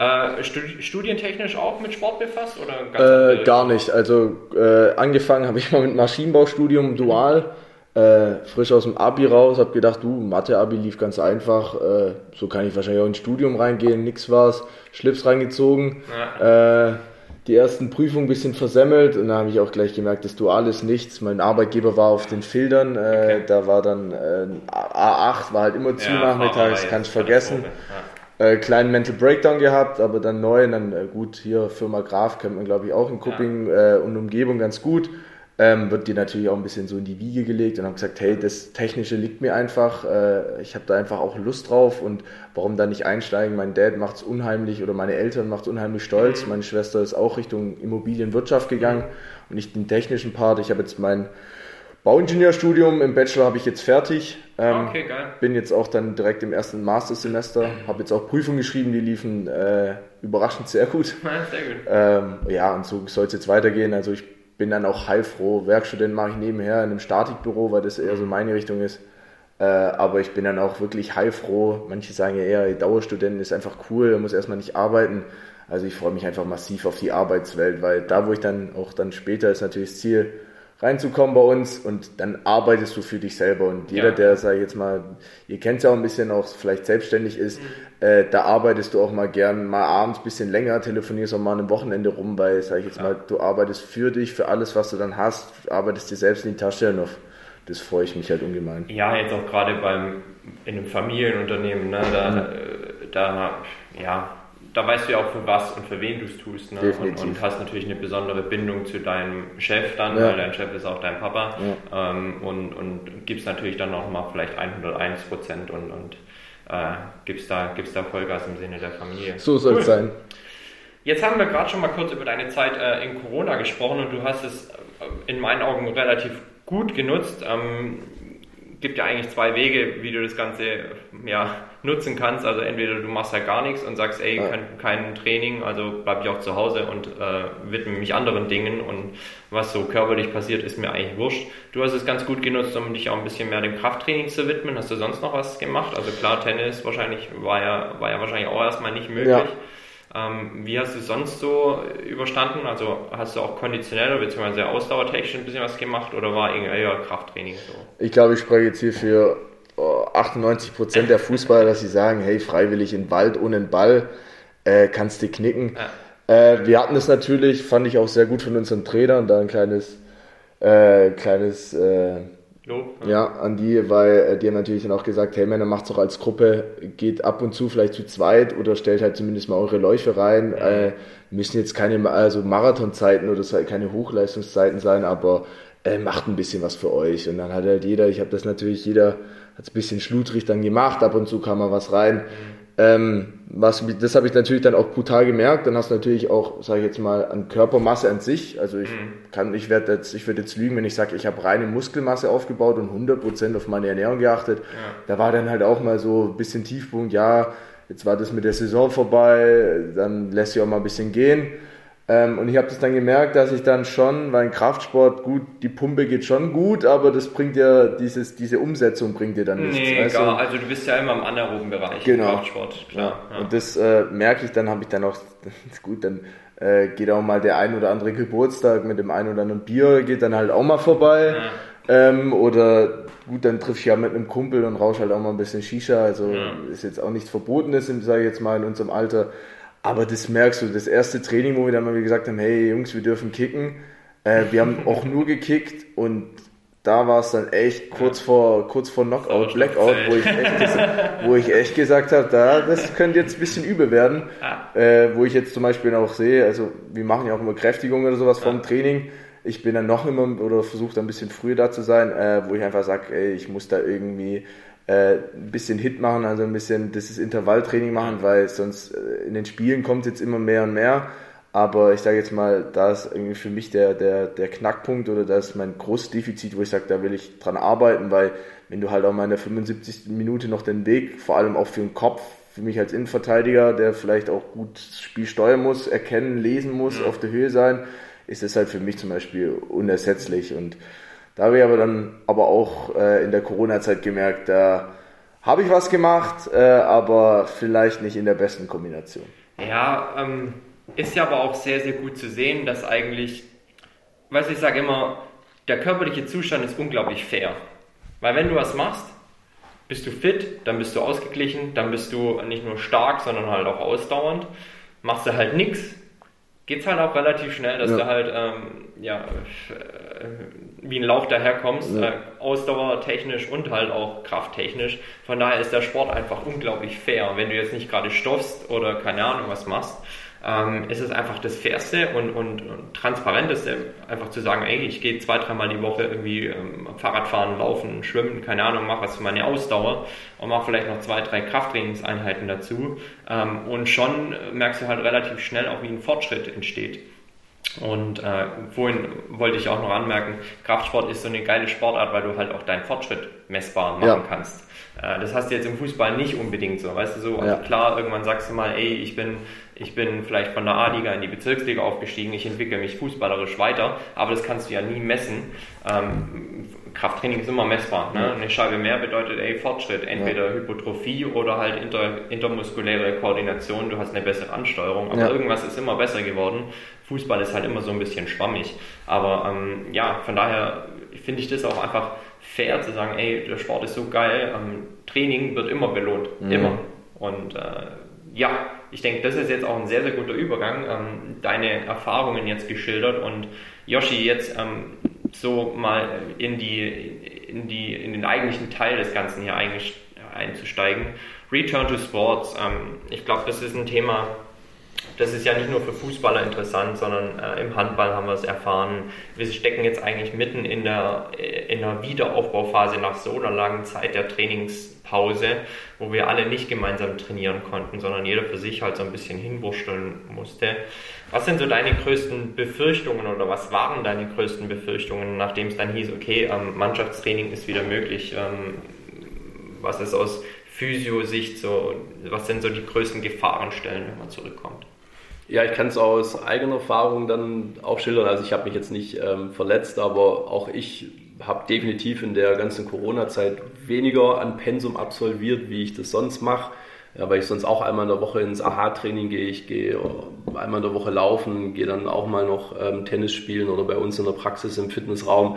Äh, studientechnisch auch mit Sport befasst oder äh, gar nicht. Also äh, angefangen habe ich mal mit Maschinenbaustudium dual. Äh, frisch aus dem Abi raus, habe gedacht, du, Mathe-Abi lief ganz einfach, äh, so kann ich wahrscheinlich auch ins Studium reingehen, nix war's, Schlips reingezogen, ja. die ersten Prüfungen ein bisschen versemmelt und da habe ich auch gleich gemerkt, das Dual ist nichts. Mein Arbeitgeber war auf den Filtern, okay. da war dann äh, A8, war halt immer zu ja, nachmittags, kannst vergessen. Ja. Äh, kleinen Mental Breakdown gehabt, aber dann neu, und dann äh, gut, hier Firma Graf kennt man glaube ich auch in Kupping ja. äh, und Umgebung ganz gut ähm, wird dir natürlich auch ein bisschen so in die Wiege gelegt und haben gesagt, hey, das Technische liegt mir einfach, äh, ich habe da einfach auch Lust drauf und warum da nicht einsteigen? Mein Dad macht es unheimlich oder meine Eltern macht es unheimlich stolz. Meine Schwester ist auch Richtung Immobilienwirtschaft gegangen und nicht den technischen Part. Ich habe jetzt mein Bauingenieurstudium im Bachelor habe ich jetzt fertig. Ähm, okay, geil. Bin jetzt auch dann direkt im ersten Mastersemester, habe jetzt auch Prüfungen geschrieben, die liefen äh, überraschend sehr gut. Ja, sehr gut. Ähm, ja, und so soll es jetzt weitergehen. Also ich bin dann auch heilfroh. Werkstudent mache ich nebenher in einem Statikbüro, weil das eher so meine Richtung ist. Äh, aber ich bin dann auch wirklich heilfroh. Manche sagen ja eher, Dauerstudent ist einfach cool, muss erstmal nicht arbeiten. Also ich freue mich einfach massiv auf die Arbeitswelt, weil da, wo ich dann auch dann später ist natürlich das Ziel, reinzukommen bei uns und dann arbeitest du für dich selber. Und jeder, ja. der, sag ich jetzt mal, ihr kennt es ja auch ein bisschen, auch vielleicht selbstständig ist, mhm. äh, da arbeitest du auch mal gern mal abends ein bisschen länger, telefonierst auch mal ein Wochenende rum, weil, sag ich jetzt ja. mal, du arbeitest für dich, für alles, was du dann hast, arbeitest dir selbst in die Tasche und auf das freue ich mich halt ungemein. Ja, jetzt auch gerade beim, in einem Familienunternehmen, ne, da, mhm. da, ja, da weißt du ja auch für was und für wen du es tust. Ne? Und, und, hast natürlich eine besondere Bindung zu deinem Chef dann, ja. weil dein Chef ist auch dein Papa. Ja. Ähm, und, und gibst natürlich dann auch mal vielleicht 101 Prozent und, und äh, gibst, da, gibst da Vollgas im Sinne der Familie. So soll es cool. sein. Jetzt haben wir gerade schon mal kurz über deine Zeit äh, in Corona gesprochen und du hast es äh, in meinen Augen relativ gut genutzt. Ähm, gibt ja eigentlich zwei Wege, wie du das Ganze ja, nutzen kannst. Also entweder du machst halt gar nichts und sagst, ey, kein, kein Training, also bleibe ich auch zu Hause und äh, widme mich anderen Dingen und was so körperlich passiert, ist mir eigentlich wurscht. Du hast es ganz gut genutzt, um dich auch ein bisschen mehr dem Krafttraining zu widmen. Hast du sonst noch was gemacht? Also klar, Tennis wahrscheinlich war ja, war ja wahrscheinlich auch erstmal nicht möglich. Ja. Ähm, wie hast du sonst so überstanden? Also hast du auch konditionell bzw. ausdauertechnisch ein bisschen was gemacht oder war eher Krafttraining so? Ich glaube, ich spreche jetzt hier für 98 Prozent der Fußballer, dass sie sagen, hey, freiwillig in den Wald ohne den Ball äh, kannst du knicken. Ja. Äh, wir hatten das natürlich, fand ich auch sehr gut von unseren Trainern, da ein kleines, äh, kleines äh, Lob. Ja. an die, weil äh, die haben natürlich dann auch gesagt, hey Männer, macht's doch als Gruppe, geht ab und zu vielleicht zu zweit oder stellt halt zumindest mal eure Läufe rein. Äh, müssen jetzt keine also Marathonzeiten oder so, keine Hochleistungszeiten sein, aber äh, macht ein bisschen was für euch. Und dann hat halt jeder, ich habe das natürlich, jeder hat es ein bisschen schludrig dann gemacht, ab und zu kam mal was rein. Mhm ähm, was, das habe ich natürlich dann auch brutal gemerkt. Dann hast du natürlich auch, sage ich jetzt mal, an Körpermasse an sich. Also ich mhm. kann, ich werde jetzt, ich werde jetzt lügen, wenn ich sage, ich habe reine Muskelmasse aufgebaut und 100% auf meine Ernährung geachtet. Ja. Da war dann halt auch mal so ein bisschen Tiefpunkt. Ja, jetzt war das mit der Saison vorbei, dann lässt sich auch mal ein bisschen gehen. Ähm, und ich habe das dann gemerkt, dass ich dann schon, weil Kraftsport, gut, die Pumpe geht schon gut, aber das bringt ja, dieses, diese Umsetzung bringt dir dann nichts. Nee, weißt gar, also du bist ja immer im anaeroben Bereich genau. Kraftsport, klar. Ja. Ja. Und das äh, merke ich dann, habe ich dann auch, gut, dann äh, geht auch mal der ein oder andere Geburtstag mit dem ein oder anderen Bier, geht dann halt auch mal vorbei. Ja. Ähm, oder gut, dann triff ich ja mit einem Kumpel und rausch halt auch mal ein bisschen Shisha. Also ist jetzt auch nichts Verbotenes, sage ich jetzt mal, in unserem Alter. Aber das merkst du, das erste Training, wo wir dann mal gesagt haben, hey Jungs, wir dürfen kicken. Äh, wir haben auch nur gekickt und da war es dann echt kurz vor, kurz vor Knockout, Blackout, wo ich echt, wo ich echt gesagt habe, da, das könnte jetzt ein bisschen übel werden. Äh, wo ich jetzt zum Beispiel auch sehe, also wir machen ja auch immer Kräftigung oder sowas vom Training. Ich bin dann noch immer oder versuche ein bisschen früher da zu sein, äh, wo ich einfach sage, ey, ich muss da irgendwie äh, ein bisschen Hit machen, also ein bisschen das ist Intervalltraining machen, weil sonst äh, in den Spielen kommt jetzt immer mehr und mehr. Aber ich sage jetzt mal, da ist irgendwie für mich der, der, der Knackpunkt oder das ist mein großes Defizit, wo ich sage, da will ich dran arbeiten, weil wenn du halt auch mal in der 75. Minute noch den Weg, vor allem auch für den Kopf, für mich als Innenverteidiger, der vielleicht auch gut das Spiel steuern muss, erkennen, lesen muss, auf der Höhe sein, ist das halt für mich zum Beispiel unersetzlich. Und da habe ich aber dann aber auch äh, in der Corona-Zeit gemerkt, da habe ich was gemacht, äh, aber vielleicht nicht in der besten Kombination. Ja, ähm, ist ja aber auch sehr, sehr gut zu sehen, dass eigentlich, weiß ich sage immer, der körperliche Zustand ist unglaublich fair. Weil wenn du was machst, bist du fit, dann bist du ausgeglichen, dann bist du nicht nur stark, sondern halt auch ausdauernd. Machst du halt nichts, geht es halt auch relativ schnell, dass ja. du halt ähm, ja, äh, wie ein Lauch daherkommst, ja. äh, ausdauertechnisch und halt auch krafttechnisch. Von daher ist der Sport einfach unglaublich fair. Wenn du jetzt nicht gerade stoffst oder keine Ahnung was machst, ähm, ist es einfach das Fairste und, und, und Transparenteste, einfach zu sagen, ey, ich gehe zwei, dreimal die Woche irgendwie ähm, Fahrradfahren, Laufen, Schwimmen, keine Ahnung, mach was für meine Ausdauer und mach vielleicht noch zwei, drei Krafttrainingseinheiten dazu. Ähm, und schon merkst du halt relativ schnell auch, wie ein Fortschritt entsteht. Und äh, vorhin wollte ich auch noch anmerken, Kraftsport ist so eine geile Sportart, weil du halt auch deinen Fortschritt messbar machen ja. kannst. Äh, das hast du jetzt im Fußball nicht unbedingt so, weißt du so. Also ja. klar, irgendwann sagst du mal, ey, ich bin, ich bin vielleicht von der A-Liga in die Bezirksliga aufgestiegen, ich entwickle mich fußballerisch weiter, aber das kannst du ja nie messen. Ähm, Krafttraining ist immer messbar. Ne? Eine Scheibe mehr bedeutet ey, Fortschritt, entweder ja. Hypotrophie oder halt inter, intermuskuläre Koordination, du hast eine bessere Ansteuerung, aber ja. irgendwas ist immer besser geworden. Fußball ist halt immer so ein bisschen schwammig. Aber ähm, ja, von daher finde ich das auch einfach fair zu sagen, ey, der Sport ist so geil, ähm, Training wird immer belohnt, mhm. immer. Und äh, ja, ich denke, das ist jetzt auch ein sehr, sehr guter Übergang. Ähm, deine Erfahrungen jetzt geschildert und Yoshi jetzt ähm, so mal in die, in die, in den eigentlichen Teil des Ganzen hier einzusteigen. Return to Sports. Ähm, ich glaube, das ist ein Thema, das ist ja nicht nur für Fußballer interessant, sondern äh, im Handball haben wir es erfahren. Wir stecken jetzt eigentlich mitten in der, äh, in der Wiederaufbauphase nach so einer langen Zeit der Trainingspause, wo wir alle nicht gemeinsam trainieren konnten, sondern jeder für sich halt so ein bisschen hinwurschteln musste. Was sind so deine größten Befürchtungen oder was waren deine größten Befürchtungen, nachdem es dann hieß, okay, ähm, Mannschaftstraining ist wieder möglich? Ähm, was ist aus Physio-Sicht so, was sind so die größten Gefahrenstellen, wenn man zurückkommt? Ja, ich kann es aus eigener Erfahrung dann auch schildern. Also ich habe mich jetzt nicht ähm, verletzt, aber auch ich habe definitiv in der ganzen Corona-Zeit weniger an Pensum absolviert, wie ich das sonst mache. Ja, weil ich sonst auch einmal in der Woche ins AHA-Training gehe. Ich gehe einmal in der Woche laufen, gehe dann auch mal noch ähm, Tennis spielen oder bei uns in der Praxis im Fitnessraum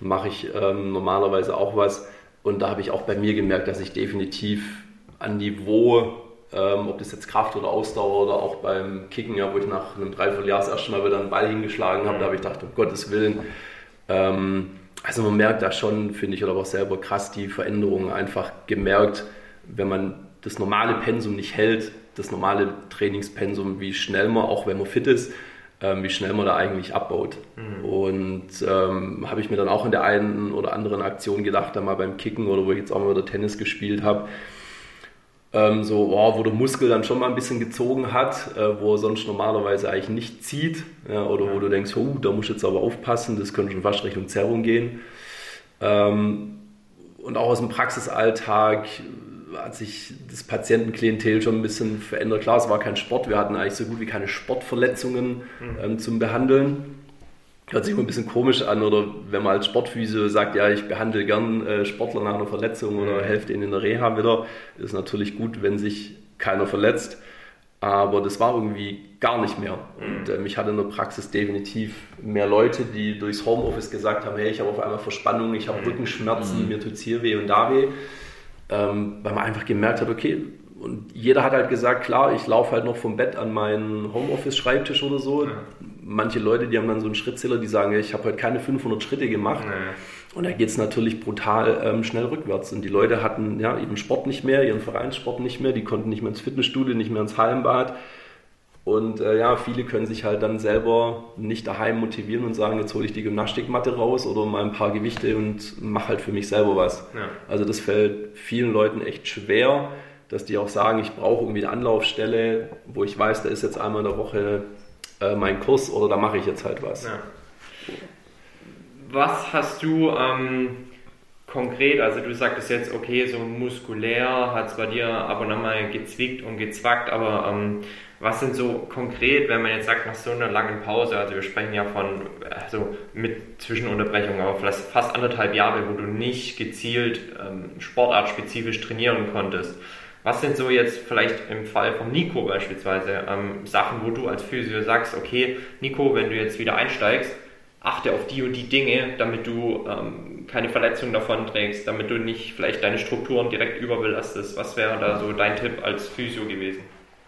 mache ich ähm, normalerweise auch was. Und da habe ich auch bei mir gemerkt, dass ich definitiv an Niveau ähm, ob das jetzt Kraft oder Ausdauer oder auch beim Kicken, ja, wo ich nach einem Dreivierteljahr das erste Mal wieder einen Ball hingeschlagen habe, da habe ich gedacht, um Gottes Willen. Ähm, also man merkt da schon, finde ich, oder auch selber krass die Veränderungen einfach gemerkt, wenn man das normale Pensum nicht hält, das normale Trainingspensum, wie schnell man, auch wenn man fit ist, ähm, wie schnell man da eigentlich abbaut. Mhm. Und ähm, habe ich mir dann auch in der einen oder anderen Aktion gedacht, da mal beim Kicken oder wo ich jetzt auch mal wieder Tennis gespielt habe, ähm, so, oh, wo der Muskel dann schon mal ein bisschen gezogen hat, äh, wo er sonst normalerweise eigentlich nicht zieht, ja, oder wo du denkst, oh, da muss ich jetzt aber aufpassen, das könnte schon fast Richtung Zerrung gehen. Ähm, und auch aus dem Praxisalltag hat sich das Patientenklientel schon ein bisschen verändert. Klar, es war kein Sport, wir hatten eigentlich so gut wie keine Sportverletzungen mhm. ähm, zum Behandeln hört sich immer ein bisschen komisch an oder wenn man als Sportphysio sagt, ja, ich behandle gern äh, Sportler nach einer Verletzung oder mhm. helfe denen in der Reha wieder, ist natürlich gut, wenn sich keiner verletzt. Aber das war irgendwie gar nicht mehr. Und äh, mich hatte in der Praxis definitiv mehr Leute, die durchs Homeoffice gesagt haben, hey, ich habe auf einmal Verspannung, ich habe mhm. Rückenschmerzen, mhm. mir tut es hier weh und da weh. Ähm, weil man einfach gemerkt hat, okay, und jeder hat halt gesagt, klar, ich laufe halt noch vom Bett an meinen Homeoffice-Schreibtisch oder so. Ja. Manche Leute, die haben dann so einen Schrittzähler, die sagen, ich habe heute keine 500 Schritte gemacht. Ja. Und da geht es natürlich brutal ähm, schnell rückwärts. Und die Leute hatten ja ihren Sport nicht mehr, ihren Vereinssport nicht mehr, die konnten nicht mehr ins Fitnessstudio, nicht mehr ins Hallenbad. Und äh, ja, viele können sich halt dann selber nicht daheim motivieren und sagen, jetzt hole ich die Gymnastikmatte raus oder mal ein paar Gewichte und mache halt für mich selber was. Ja. Also das fällt vielen Leuten echt schwer dass die auch sagen, ich brauche irgendwie eine Anlaufstelle, wo ich weiß, da ist jetzt einmal in der Woche äh, mein Kurs oder da mache ich jetzt halt was. Ja. Was hast du ähm, konkret, also du sagtest jetzt, okay, so muskulär hat es bei dir ab und an mal gezwickt und gezwackt, aber ähm, was sind so konkret, wenn man jetzt sagt, nach so einer langen Pause, also wir sprechen ja von, also mit Zwischenunterbrechung, aber vielleicht fast anderthalb Jahre, wo du nicht gezielt ähm, sportartspezifisch trainieren konntest. Was sind so jetzt vielleicht im Fall von Nico beispielsweise ähm, Sachen, wo du als Physio sagst, okay, Nico, wenn du jetzt wieder einsteigst, achte auf die und die Dinge, damit du ähm, keine Verletzungen davon trägst, damit du nicht vielleicht deine Strukturen direkt überbelastest. Was wäre da so dein Tipp als Physio gewesen?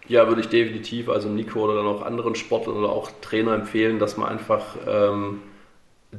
Ja, würde ich definitiv, also Nico oder dann auch anderen Sportlern oder auch Trainer empfehlen, dass man einfach ähm,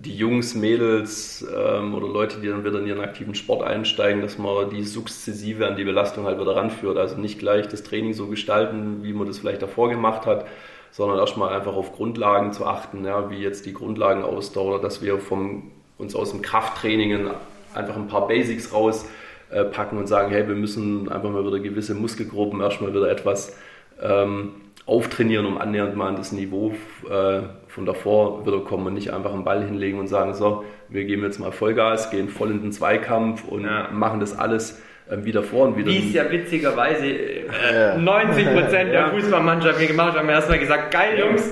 die Jungs, Mädels ähm, oder Leute, die dann wieder in ihren aktiven Sport einsteigen, dass man die sukzessive an die Belastung halt wieder ranführt. Also nicht gleich das Training so gestalten, wie man das vielleicht davor gemacht hat, sondern erstmal einfach auf Grundlagen zu achten, ja, wie jetzt die Grundlagenausdauer, dass wir vom, uns aus dem Krafttraining einfach ein paar Basics rauspacken äh, und sagen, hey, wir müssen einfach mal wieder gewisse Muskelgruppen erstmal wieder etwas ähm, auftrainieren, um annähernd mal an das Niveau äh, von davor wieder kommen und nicht einfach einen Ball hinlegen und sagen, so, wir geben jetzt mal Vollgas, gehen voll in den Zweikampf und ja. machen das alles äh, wieder vor und wieder. Wie es ja witzigerweise äh, 90 Prozent der Fußballmannschaft mir gemacht haben, erstmal gesagt, geil Jungs,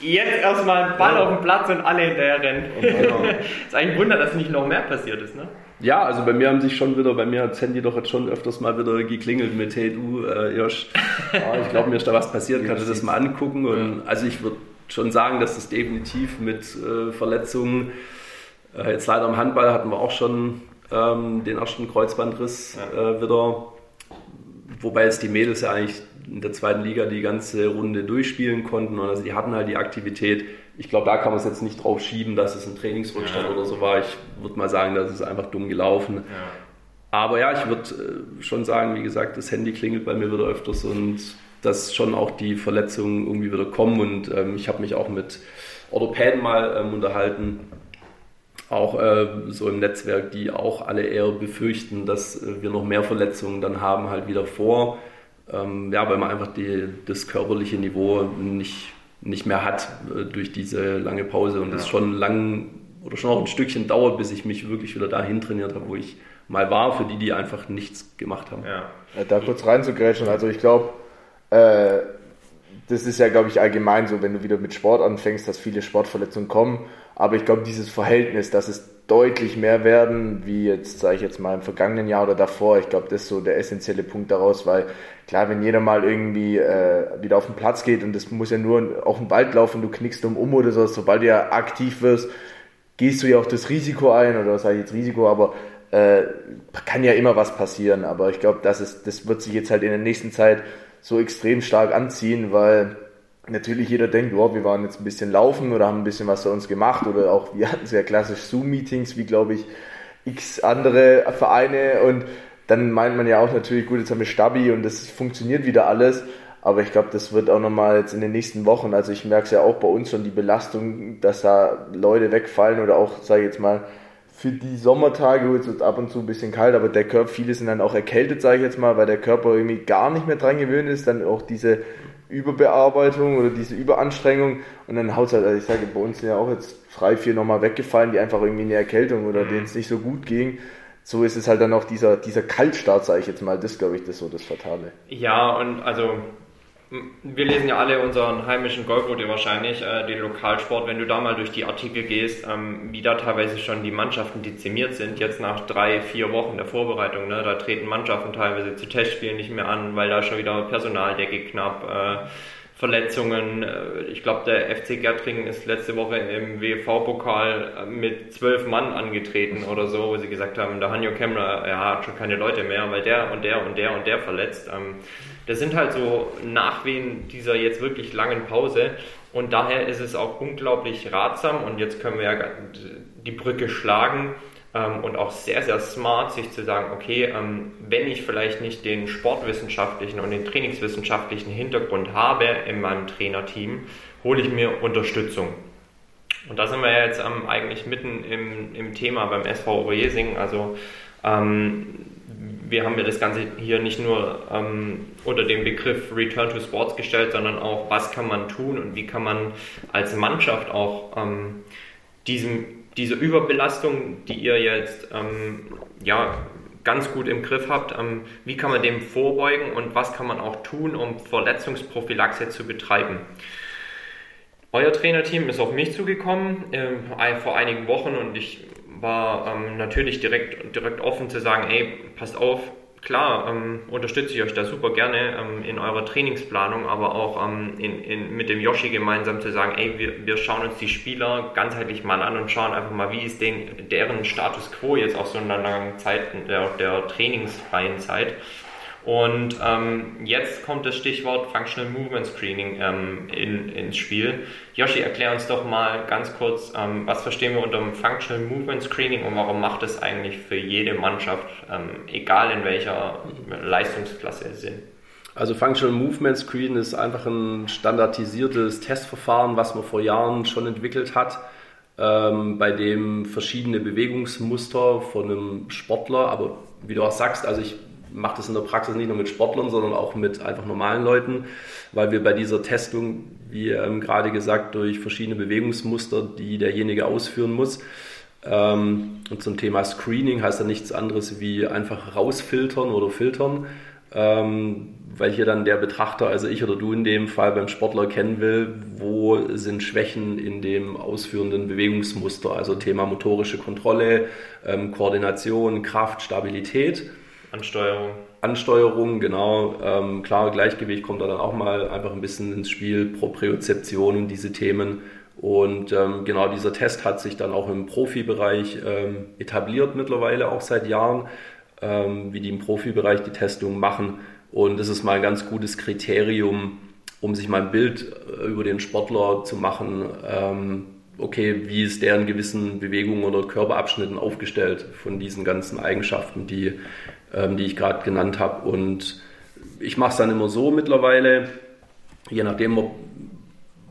jetzt erstmal Ball auf den Platz und alle hinterher rennen. Genau. ist eigentlich ein Wunder, dass nicht noch mehr passiert ist, ne? Ja, also bei mir haben sich schon wieder, bei mir hat das Handy doch jetzt schon öfters mal wieder geklingelt mit, hey du, äh, Josh, oh, ich glaube mir ist da was passiert, kannst du das mal angucken? Und also ich würde schon sagen, dass das definitiv mit äh, Verletzungen, äh, jetzt leider im Handball hatten wir auch schon ähm, den ersten Kreuzbandriss ja. äh, wieder, wobei jetzt die Mädels ja eigentlich in der zweiten Liga die ganze Runde durchspielen konnten und also die hatten halt die Aktivität ich glaube, da kann man es jetzt nicht drauf schieben, dass es ein Trainingsrückstand ja. oder so war. Ich würde mal sagen, das ist einfach dumm gelaufen. Ja. Aber ja, ich würde äh, schon sagen, wie gesagt, das Handy klingelt bei mir wieder öfters und dass schon auch die Verletzungen irgendwie wieder kommen und ähm, ich habe mich auch mit Orthopäden mal ähm, unterhalten, auch äh, so im Netzwerk, die auch alle eher befürchten, dass äh, wir noch mehr Verletzungen dann haben, halt wieder vor. Ähm, ja, weil man einfach die, das körperliche Niveau nicht, nicht mehr hat äh, durch diese lange Pause und es ja. schon lang oder schon auch ein Stückchen dauert, bis ich mich wirklich wieder dahin trainiert habe, wo ich mal war, für die, die einfach nichts gemacht haben. Ja. ja da kurz reinzugrätschen, also ich glaube, äh, das ist ja, glaube ich, allgemein so, wenn du wieder mit Sport anfängst, dass viele Sportverletzungen kommen. Aber ich glaube, dieses Verhältnis, dass es deutlich mehr werden, wie jetzt, sage ich jetzt mal, im vergangenen Jahr oder davor, ich glaube, das ist so der essentielle Punkt daraus, weil klar, wenn jeder mal irgendwie äh, wieder auf den Platz geht und das muss ja nur auf den Wald laufen, du knickst um um oder so, sobald du ja aktiv wirst, gehst du ja auch das Risiko ein, oder was sage ich jetzt Risiko, aber äh, kann ja immer was passieren. Aber ich glaube, das, ist, das wird sich jetzt halt in der nächsten Zeit so extrem stark anziehen, weil natürlich jeder denkt, oh, wir waren jetzt ein bisschen laufen oder haben ein bisschen was für uns gemacht oder auch wir hatten sehr klassisch Zoom-Meetings, wie glaube ich x andere Vereine und dann meint man ja auch natürlich, gut, jetzt haben wir Stabi und das funktioniert wieder alles. Aber ich glaube, das wird auch nochmal jetzt in den nächsten Wochen, also ich merke es ja auch bei uns schon, die Belastung, dass da Leute wegfallen oder auch, sage ich jetzt mal, für die Sommertage, wo es wird ab und zu ein bisschen kalt, aber der Körper, viele sind dann auch erkältet, sage ich jetzt mal, weil der Körper irgendwie gar nicht mehr dran gewöhnt ist, dann auch diese Überbearbeitung oder diese Überanstrengung. Und dann haut es halt, also ich sage, bei uns sind ja auch jetzt drei, vier nochmal weggefallen, die einfach irgendwie eine Erkältung oder denen es nicht so gut ging. So ist es halt dann auch dieser, dieser Kaltstart, sage ich jetzt mal, das glaube ich, das so das Fatale. Ja, und also wir lesen ja alle unseren heimischen Golfroute wahrscheinlich, äh, den Lokalsport. Wenn du da mal durch die Artikel gehst, ähm, wie da teilweise schon die Mannschaften dezimiert sind, jetzt nach drei, vier Wochen der Vorbereitung, ne, da treten Mannschaften teilweise zu Testspielen nicht mehr an, weil da schon wieder Personaldecke knapp. Äh, Verletzungen. Äh, ich glaube, der FC Gertringen ist letzte Woche im WV-Pokal äh, mit zwölf Mann angetreten oder so, wo sie gesagt haben, der Hanjo Kemmler, er hat schon keine Leute mehr, weil der und der und der und der verletzt. Ähm, das sind halt so Nachwehen dieser jetzt wirklich langen Pause und daher ist es auch unglaublich ratsam und jetzt können wir ja die Brücke schlagen ähm, und auch sehr, sehr smart, sich zu sagen, okay, ähm, wenn ich vielleicht nicht den sportwissenschaftlichen und den trainingswissenschaftlichen Hintergrund habe in meinem Trainerteam, hole ich mir Unterstützung. Und da sind wir ja jetzt ähm, eigentlich mitten im, im Thema beim SV Oberjesing. Also ähm, wir haben ja das Ganze hier nicht nur ähm, unter dem Begriff Return to Sports gestellt, sondern auch, was kann man tun und wie kann man als Mannschaft auch ähm, diesem diese Überbelastung, die ihr jetzt ähm, ja, ganz gut im Griff habt, ähm, wie kann man dem vorbeugen und was kann man auch tun, um Verletzungsprophylaxe zu betreiben? Euer Trainerteam ist auf mich zugekommen äh, vor einigen Wochen und ich war ähm, natürlich direkt, direkt offen zu sagen, ey, passt auf, klar, ähm, unterstütze ich euch da super gerne ähm, in eurer Trainingsplanung, aber auch ähm, in, in, mit dem Yoshi gemeinsam zu sagen, ey, wir, wir schauen uns die Spieler ganzheitlich mal an und schauen einfach mal, wie ist den, deren Status quo jetzt auf so einer langen Zeit, der, der trainingsfreien Zeit und ähm, jetzt kommt das Stichwort Functional Movement Screening ähm, in, ins Spiel. Yoshi, erklär uns doch mal ganz kurz, ähm, was verstehen wir unter dem Functional Movement Screening und warum macht es eigentlich für jede Mannschaft, ähm, egal in welcher Leistungsklasse sind? Also Functional Movement Screen ist einfach ein standardisiertes Testverfahren, was man vor Jahren schon entwickelt hat, ähm, bei dem verschiedene Bewegungsmuster von einem Sportler, aber wie du auch sagst, also ich mache das in der Praxis nicht nur mit Sportlern, sondern auch mit einfach normalen Leuten, weil wir bei dieser Testung, wie ähm, gerade gesagt, durch verschiedene Bewegungsmuster, die derjenige ausführen muss, ähm, und zum Thema Screening heißt ja nichts anderes wie einfach rausfiltern oder filtern, ähm, weil hier dann der Betrachter, also ich oder du in dem Fall beim Sportler kennen will, wo sind Schwächen in dem ausführenden Bewegungsmuster, also Thema motorische Kontrolle, ähm, Koordination, Kraft, Stabilität. Ansteuerung. Ansteuerung, genau. Ähm, klar, Gleichgewicht kommt da dann auch mal einfach ein bisschen ins Spiel, Propriozeption und diese Themen. Und ähm, genau dieser Test hat sich dann auch im Profibereich ähm, etabliert mittlerweile, auch seit Jahren, ähm, wie die im Profibereich die Testung machen. Und das ist mal ein ganz gutes Kriterium, um sich mal ein Bild äh, über den Sportler zu machen. Ähm, okay, wie ist der in gewissen Bewegungen oder Körperabschnitten aufgestellt von diesen ganzen Eigenschaften, die ähm, die ich gerade genannt habe. Und ich mache es dann immer so mittlerweile, je nachdem, ob,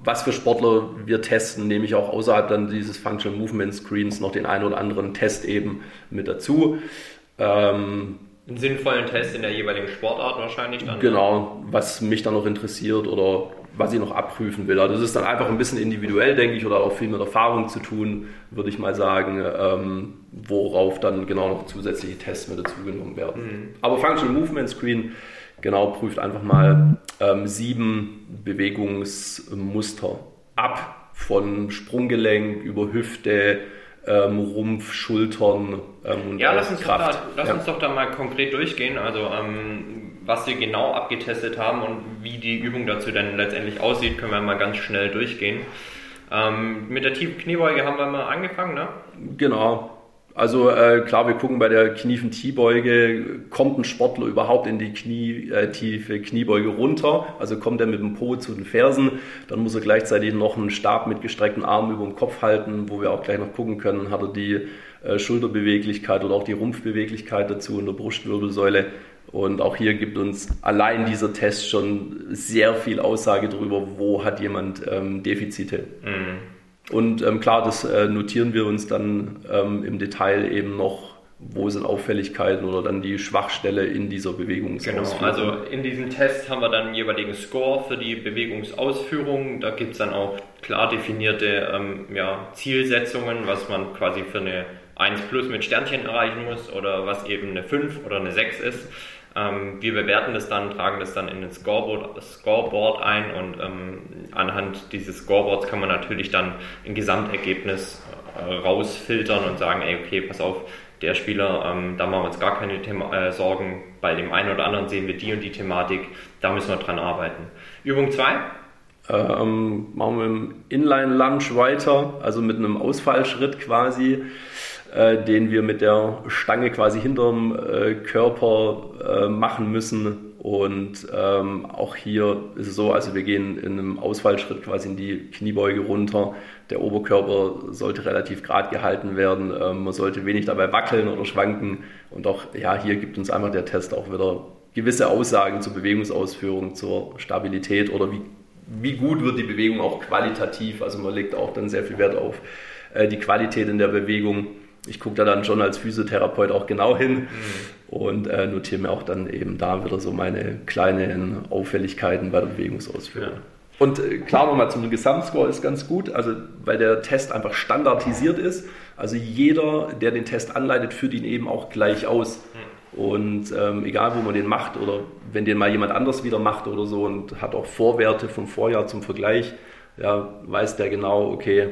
was für Sportler wir testen, nehme ich auch außerhalb dann dieses Functional Movement Screens noch den einen oder anderen Test eben mit dazu. Ähm, einen sinnvollen Test in der jeweiligen Sportart wahrscheinlich dann. Genau, was mich dann noch interessiert oder was ich noch abprüfen will. Also das ist dann einfach ein bisschen individuell, denke ich, oder auch viel mit Erfahrung zu tun, würde ich mal sagen, ähm, worauf dann genau noch zusätzliche Tests mit dazugenommen werden. Mhm. Aber Functional Movement Screen genau prüft einfach mal ähm, sieben Bewegungsmuster ab, von Sprunggelenk über Hüfte, ähm, Rumpf, Schultern ähm, und ja, lass uns Kraft. Da, lass ja. uns doch da mal konkret durchgehen. Also ähm, was wir genau abgetestet haben und wie die Übung dazu dann letztendlich aussieht, können wir mal ganz schnell durchgehen. Ähm, mit der tiefen Kniebeuge haben wir mal angefangen, ne? Genau. Also äh, klar, wir gucken bei der kniefen T-Beuge, kommt ein Sportler überhaupt in die Knie, äh, tiefe Kniebeuge runter? Also kommt er mit dem Po zu den Fersen, dann muss er gleichzeitig noch einen Stab mit gestreckten Armen über dem Kopf halten, wo wir auch gleich noch gucken können, hat er die äh, Schulterbeweglichkeit oder auch die Rumpfbeweglichkeit dazu in der Brustwirbelsäule. Und auch hier gibt uns allein dieser Test schon sehr viel Aussage darüber, wo hat jemand ähm, Defizite. Mhm. Und ähm, klar, das äh, notieren wir uns dann ähm, im Detail eben noch, wo sind Auffälligkeiten oder dann die Schwachstelle in dieser Bewegungsausführung. Genau, also in diesem Test haben wir dann einen jeweiligen Score für die Bewegungsausführung. Da gibt es dann auch klar definierte ähm, ja, Zielsetzungen, was man quasi für eine 1 plus mit Sternchen erreichen muss oder was eben eine 5 oder eine 6 ist. Ähm, wir bewerten das dann, tragen das dann in den Scoreboard, Scoreboard ein und ähm, anhand dieses Scoreboards kann man natürlich dann ein Gesamtergebnis äh, rausfiltern und sagen, ey, okay, pass auf, der Spieler, ähm, da machen wir uns gar keine Thema äh, Sorgen. Bei dem einen oder anderen sehen wir die und die Thematik, da müssen wir dran arbeiten. Übung 2. Ähm, machen wir im Inline-Lunge weiter, also mit einem Ausfallschritt quasi äh, den wir mit der Stange quasi hinterm äh, Körper äh, machen müssen. Und ähm, auch hier ist es so, also wir gehen in einem Ausfallschritt quasi in die Kniebeuge runter. Der Oberkörper sollte relativ gerade gehalten werden. Ähm, man sollte wenig dabei wackeln oder schwanken. Und auch ja, hier gibt uns einfach der Test auch wieder gewisse Aussagen zur Bewegungsausführung, zur Stabilität oder wie, wie gut wird die Bewegung auch qualitativ. Also man legt auch dann sehr viel Wert auf äh, die Qualität in der Bewegung ich gucke da dann schon als Physiotherapeut auch genau hin mhm. und äh, notiere mir auch dann eben da wieder so meine kleinen Auffälligkeiten bei der Bewegungsausführung. Ja. Und äh, klar nochmal zum Gesamtscore ist ganz gut, also weil der Test einfach standardisiert ist. Also jeder, der den Test anleitet, führt ihn eben auch gleich aus. Mhm. Und ähm, egal, wo man den macht oder wenn den mal jemand anders wieder macht oder so und hat auch Vorwerte vom Vorjahr zum Vergleich, ja, weiß der genau, okay,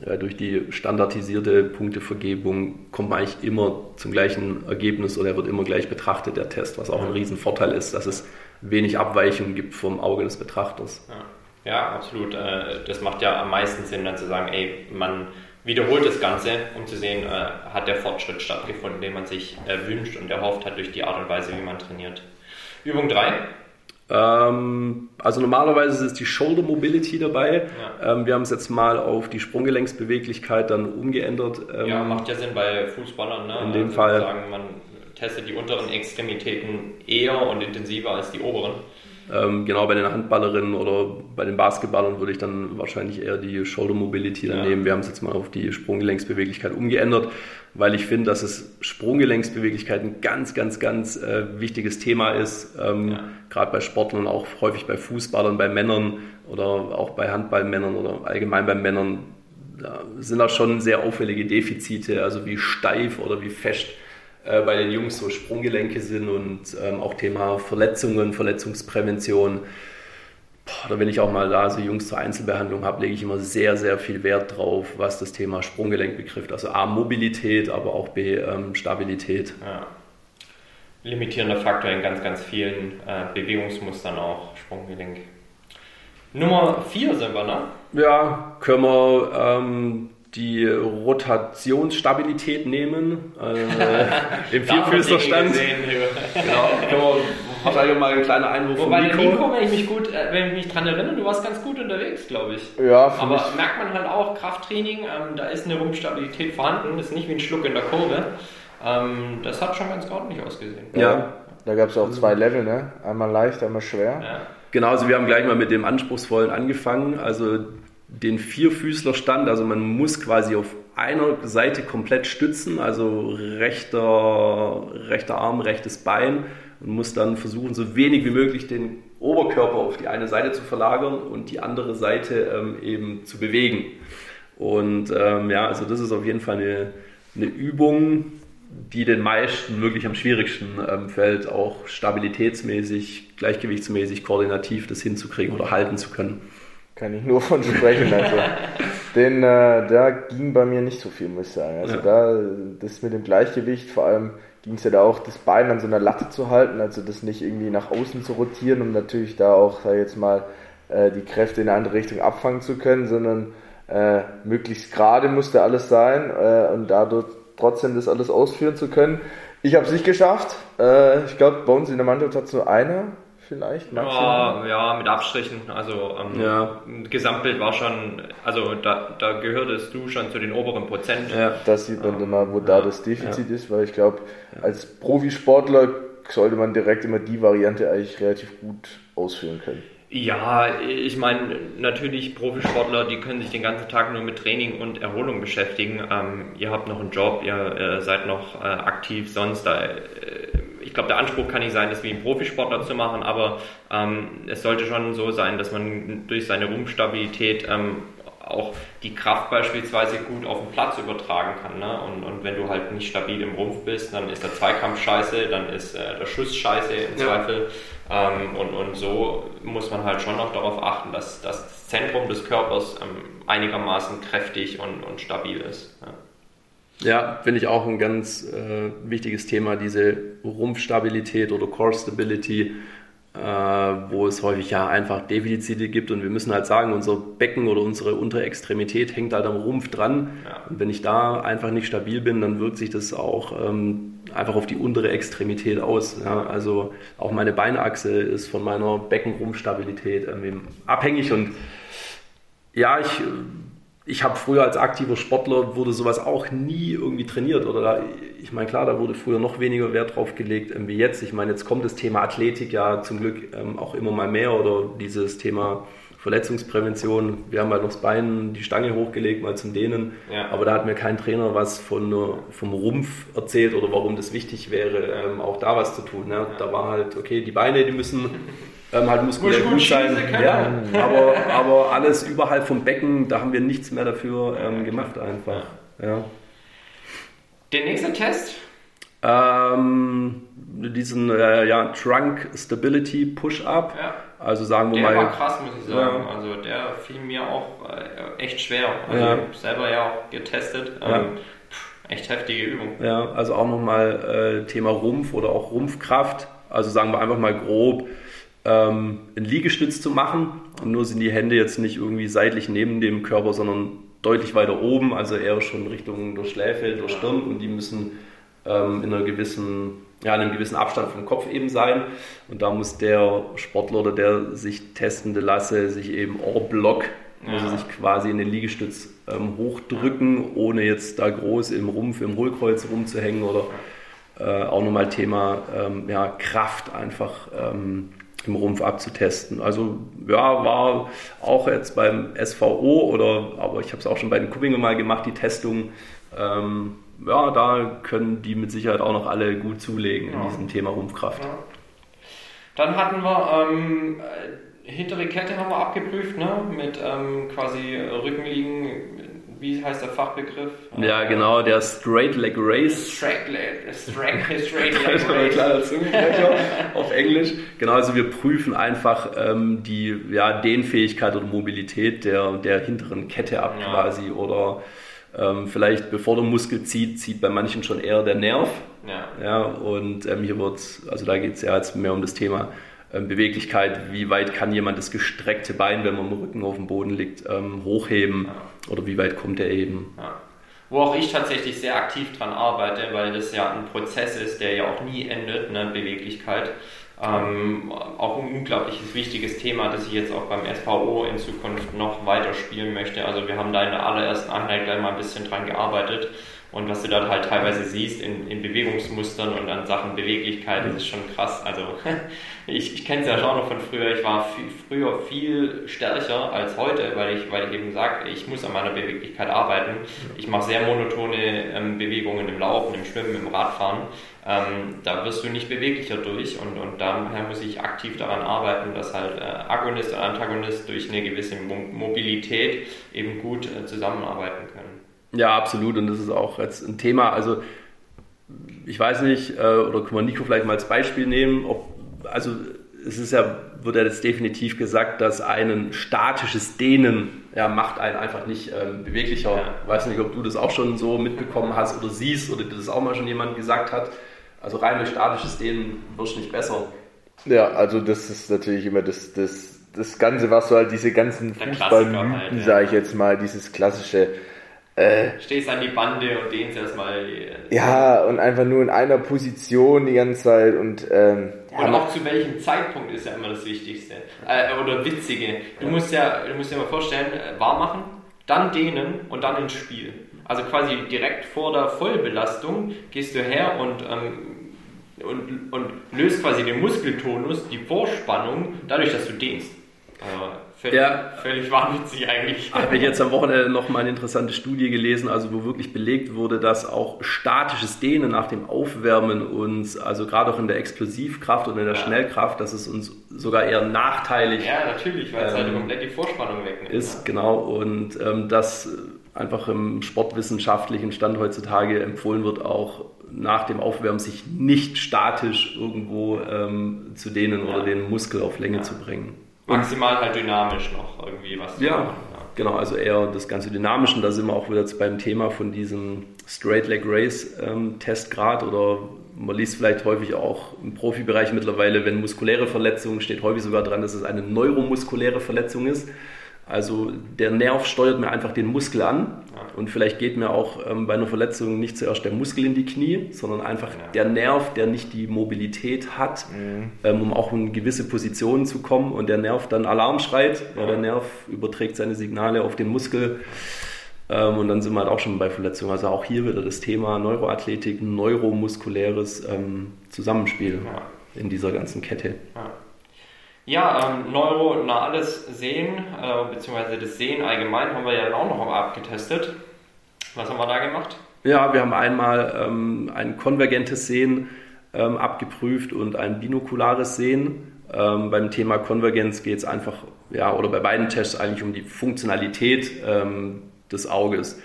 durch die standardisierte Punktevergebung kommt man eigentlich immer zum gleichen Ergebnis oder er wird immer gleich betrachtet, der Test, was auch ein Riesenvorteil ist, dass es wenig Abweichungen gibt vom Auge des Betrachters. Ja, ja absolut. Äh, das macht ja am meisten Sinn, dann zu sagen, ey, man wiederholt das Ganze, um zu sehen, äh, hat der Fortschritt stattgefunden, den man sich wünscht und erhofft hat durch die Art und Weise, wie man trainiert. Übung 3, ähm, also normalerweise ist die Shoulder Mobility dabei. Ja. Ähm, wir haben es jetzt mal auf die Sprunggelenksbeweglichkeit dann umgeändert. Ähm, ja, macht ja Sinn bei Fußballern. Ne? In dem also Fall. Sagen, man testet die unteren Extremitäten eher und intensiver als die oberen. Ähm, genau bei den Handballerinnen oder bei den Basketballern würde ich dann wahrscheinlich eher die Shoulder Mobility dann ja. nehmen. Wir haben es jetzt mal auf die Sprunggelenksbeweglichkeit umgeändert, weil ich finde, dass es Sprunggelenksbeweglichkeit ein ganz, ganz, ganz äh, wichtiges Thema ist. Ähm, ja. Gerade bei Sportlern, auch häufig bei Fußballern, bei Männern oder auch bei Handballmännern oder allgemein bei Männern. Da sind da schon sehr auffällige Defizite, also wie steif oder wie fest äh, bei den Jungs so Sprunggelenke sind und ähm, auch Thema Verletzungen, Verletzungsprävention. Boah, da wenn ich auch mal da so Jungs zur Einzelbehandlung habe, lege ich immer sehr, sehr viel Wert drauf, was das Thema Sprunggelenk betrifft. Also A, Mobilität, aber auch B, ähm, Stabilität. Ja. Limitierender Faktor in ganz, ganz vielen äh, Bewegungsmustern auch, Sprunggelenk. Nummer 4 sind wir, ne? Ja, können wir ähm, die Rotationsstabilität nehmen. Äh, Im Vierfüßlerstand. genau, können wir wahrscheinlich mal ein kleiner Einwurf Wobei Nico. Nico, wenn ich mich gut, äh, wenn ich mich dran erinnere, du warst ganz gut unterwegs, glaube ich. Ja, Aber ich. merkt man halt auch, Krafttraining, ähm, da ist eine Rumpfstabilität vorhanden, das ist nicht wie ein Schluck in der Kurve. Ähm, das hat schon ganz ordentlich ausgesehen. Ja. Da gab es auch zwei Level, ne? Einmal leicht, einmal schwer. Ja. Genau, also wir haben gleich mal mit dem Anspruchsvollen angefangen. Also den Vierfüßlerstand, also man muss quasi auf einer Seite komplett stützen, also rechter, rechter Arm, rechtes Bein und muss dann versuchen, so wenig wie möglich den Oberkörper auf die eine Seite zu verlagern und die andere Seite ähm, eben zu bewegen. Und ähm, ja, also das ist auf jeden Fall eine, eine Übung, die den meisten wirklich am schwierigsten ähm, fällt, auch stabilitätsmäßig, gleichgewichtsmäßig, koordinativ das hinzukriegen oder halten zu können. Kann ich nur von sprechen. Also. Den, äh, da ging bei mir nicht so viel, muss ich sagen. Also ja. da, das mit dem Gleichgewicht, vor allem ging es ja da auch, das Bein an so einer Latte zu halten, also das nicht irgendwie nach außen zu rotieren, um natürlich da auch, sag jetzt mal, äh, die Kräfte in eine andere Richtung abfangen zu können, sondern äh, möglichst gerade musste alles sein äh, und dadurch trotzdem das alles ausführen zu können. Ich habe es nicht geschafft. Äh, ich glaube, bei uns in der Mannschaft hat es nur einer vielleicht maximal. Ja, mit Abstrichen. Also ähm, ja. Gesamtbild war schon, also da, da gehörtest du schon zu den oberen Prozent. Ja, das sieht man dann mal, wo da das Defizit ist, weil ich glaube, als Profisportler sollte man direkt immer die Variante eigentlich relativ gut ausführen können. Ja, ich meine, natürlich Profisportler, die können sich den ganzen Tag nur mit Training und Erholung beschäftigen. Ähm, ihr habt noch einen Job, ihr äh, seid noch äh, aktiv sonst. Da, äh, ich glaube, der Anspruch kann nicht sein, das wie ein Profisportler zu machen, aber ähm, es sollte schon so sein, dass man durch seine Rumpfstabilität ähm, auch die Kraft beispielsweise gut auf den Platz übertragen kann. Ne? Und, und wenn du halt nicht stabil im Rumpf bist, dann ist der Zweikampf scheiße, dann ist äh, der Schuss scheiße im ja. Zweifel. Ähm, und, und so muss man halt schon noch darauf achten, dass, dass das Zentrum des Körpers ähm, einigermaßen kräftig und, und stabil ist. Ja. Ja, finde ich auch ein ganz äh, wichtiges Thema, diese Rumpfstabilität oder Core Stability, äh, wo es häufig ja einfach Defizite gibt und wir müssen halt sagen, unser Becken oder unsere untere Extremität hängt halt am Rumpf dran. Ja. Und wenn ich da einfach nicht stabil bin, dann wirkt sich das auch ähm, einfach auf die untere Extremität aus. Ja? Also auch meine Beinachse ist von meiner Beckenrumpfstabilität abhängig und ja, ich ich habe früher als aktiver Sportler wurde sowas auch nie irgendwie trainiert oder da, ich meine klar, da wurde früher noch weniger Wert drauf gelegt ähm, wie jetzt. Ich meine, jetzt kommt das Thema Athletik ja zum Glück ähm, auch immer mal mehr oder dieses Thema Verletzungsprävention. Wir haben halt noch das Bein, die Stange hochgelegt, mal zum Dehnen. Ja. Aber da hat mir kein Trainer was von, vom Rumpf erzählt oder warum das wichtig wäre, ähm, auch da was zu tun. Ne? Ja. Da war halt, okay, die Beine, die müssen ähm, halt muskulär gut, gut sein. Ja, aber, aber alles überhalb vom Becken, da haben wir nichts mehr dafür ähm, gemacht einfach. Ja. Der nächste Test? Ähm, diesen äh, ja, Trunk Stability Push-Up. Ja. Also sagen wir der mal. Der war krass, muss ich sagen. Ja. Also der fiel mir auch äh, echt schwer. Also ja. selber ja auch getestet. Ähm, echt heftige Übung. Ja, also auch nochmal äh, Thema Rumpf oder auch Rumpfkraft. Also sagen wir einfach mal grob ähm, einen Liegestütz zu machen. Und nur sind die Hände jetzt nicht irgendwie seitlich neben dem Körper, sondern deutlich weiter oben, also eher schon Richtung der Schläfe, der Stirn und die müssen ähm, in einer gewissen, ja, in einem gewissen Abstand vom Kopf eben sein. Und da muss der Sportler oder der sich testende lasse sich eben en bloc, ja. also sich quasi in den Liegestütz ähm, hochdrücken, ohne jetzt da groß im Rumpf, im Hohlkreuz rumzuhängen oder äh, auch nochmal Thema ähm, ja, Kraft einfach ähm, im Rumpf abzutesten. Also ja, war auch jetzt beim SVO oder, aber ich habe es auch schon bei den Kubingen mal gemacht, die Testung. Ähm, ja, da können die mit Sicherheit auch noch alle gut zulegen ja. in diesem Thema Rumpfkraft. Ja. Dann hatten wir ähm, hintere Kette haben wir abgeprüft, ne? mit ähm, quasi Rückenliegen wie heißt der Fachbegriff? Ja, genau, der Straight Leg Race. Straight Leg, straight, straight Leg Race. kleiner auf Englisch. Genau, also wir prüfen einfach ähm, die ja, Dehnfähigkeit oder Mobilität der, der hinteren Kette ab ja. quasi oder ähm, vielleicht bevor der Muskel zieht, zieht bei manchen schon eher der Nerv. Ja. ja und ähm, hier wird, also da geht es ja jetzt mehr um das Thema ähm, Beweglichkeit, wie weit kann jemand das gestreckte Bein, wenn man im Rücken auf dem Boden liegt, ähm, hochheben ja. Oder wie weit kommt er eben. Ja. Wo auch ich tatsächlich sehr aktiv dran arbeite, weil das ja ein Prozess ist, der ja auch nie endet, ne, Beweglichkeit. Ähm, auch ein unglaubliches wichtiges Thema, das ich jetzt auch beim SVO in Zukunft noch weiter spielen möchte. Also wir haben da in der allerersten Einheit gleich mal ein bisschen dran gearbeitet Und was du dort halt teilweise siehst in, in Bewegungsmustern und an Sachen Beweglichkeit, das ist schon krass. Also ich, ich kenne es ja schon noch von früher. Ich war viel, früher viel stärker als heute, weil ich, weil ich eben sage, ich muss an meiner Beweglichkeit arbeiten. Ich mache sehr monotone ähm, Bewegungen im Laufen, im Schwimmen, im Radfahren. Ähm, da wirst du nicht beweglicher durch und, und daher muss ich aktiv daran arbeiten, dass halt äh, Agonist und Antagonist durch eine gewisse Mo Mobilität eben gut äh, zusammenarbeiten können. Ja, absolut und das ist auch jetzt ein Thema, also ich weiß nicht, äh, oder kann man Nico vielleicht mal als Beispiel nehmen, ob, also es ist ja, wird ja jetzt definitiv gesagt, dass ein statisches Dehnen ja, macht einen einfach nicht ähm, beweglicher. Ja. Ich weiß nicht, ob du das auch schon so mitbekommen hast oder siehst oder dir das auch mal schon jemand gesagt hat. Also rein durch statisches Dehnen wirst du nicht besser. Ja, also das ist natürlich immer das, das, das Ganze, was so halt diese ganzen Fußballmythen, halt, ja. sage ich jetzt mal, dieses klassische äh, Stehst an die Bande und dehnst erstmal. Äh, ja, und einfach nur in einer Position die ganze Zeit und. Ähm, und ja, auch zu welchem Zeitpunkt ist ja immer das Wichtigste. Äh, oder Witzige. Du ja. musst ja, du musst dir mal vorstellen, äh, warm machen, dann dehnen und dann ins Spiel. Also quasi direkt vor der Vollbelastung gehst du her und ähm, und, und löst quasi den Muskeltonus, die Vorspannung, dadurch, dass du dehnst. Also völlig, ja. völlig wahnwitzig eigentlich. Habe ich jetzt am Wochenende noch mal eine interessante Studie gelesen, also wo wirklich belegt wurde, dass auch statisches Dehnen nach dem Aufwärmen uns, also gerade auch in der Explosivkraft und in der ja. Schnellkraft, dass es uns sogar eher nachteilig Ja, natürlich, weil ähm, es halt ähm, komplett die Vorspannung wegnimmt. Ist, ja. genau. Und ähm, das einfach im sportwissenschaftlichen Stand heutzutage empfohlen wird, auch nach dem Aufwärmen sich nicht statisch irgendwo ähm, zu dehnen oder den Muskel auf Länge zu bringen. Maximal halt dynamisch noch irgendwie was ja, machen, ja, genau, also eher das ganze dynamisch. Und da sind wir auch wieder beim Thema von diesem Straight Leg Race ähm, Testgrad. Oder man liest vielleicht häufig auch im Profibereich mittlerweile, wenn muskuläre Verletzungen steht häufig sogar dran, dass es eine neuromuskuläre Verletzung ist. Also der Nerv steuert mir einfach den Muskel an und vielleicht geht mir auch ähm, bei einer Verletzung nicht zuerst der Muskel in die Knie, sondern einfach ja. der Nerv, der nicht die Mobilität hat, mhm. ähm, um auch in gewisse Positionen zu kommen und der Nerv dann Alarm schreit. Ja, der Nerv überträgt seine Signale auf den Muskel ähm, und dann sind wir halt auch schon bei Verletzungen. Also auch hier wieder das Thema Neuroathletik, neuromuskuläres ähm, Zusammenspiel ja. in dieser ganzen Kette. Ja, ähm, neuronales Sehen, äh, beziehungsweise das Sehen allgemein haben wir ja auch noch abgetestet. Was haben wir da gemacht? Ja, wir haben einmal ähm, ein konvergentes Sehen ähm, abgeprüft und ein binokulares Sehen. Ähm, beim Thema Konvergenz geht es einfach, ja, oder bei beiden Tests eigentlich um die Funktionalität ähm, des Auges.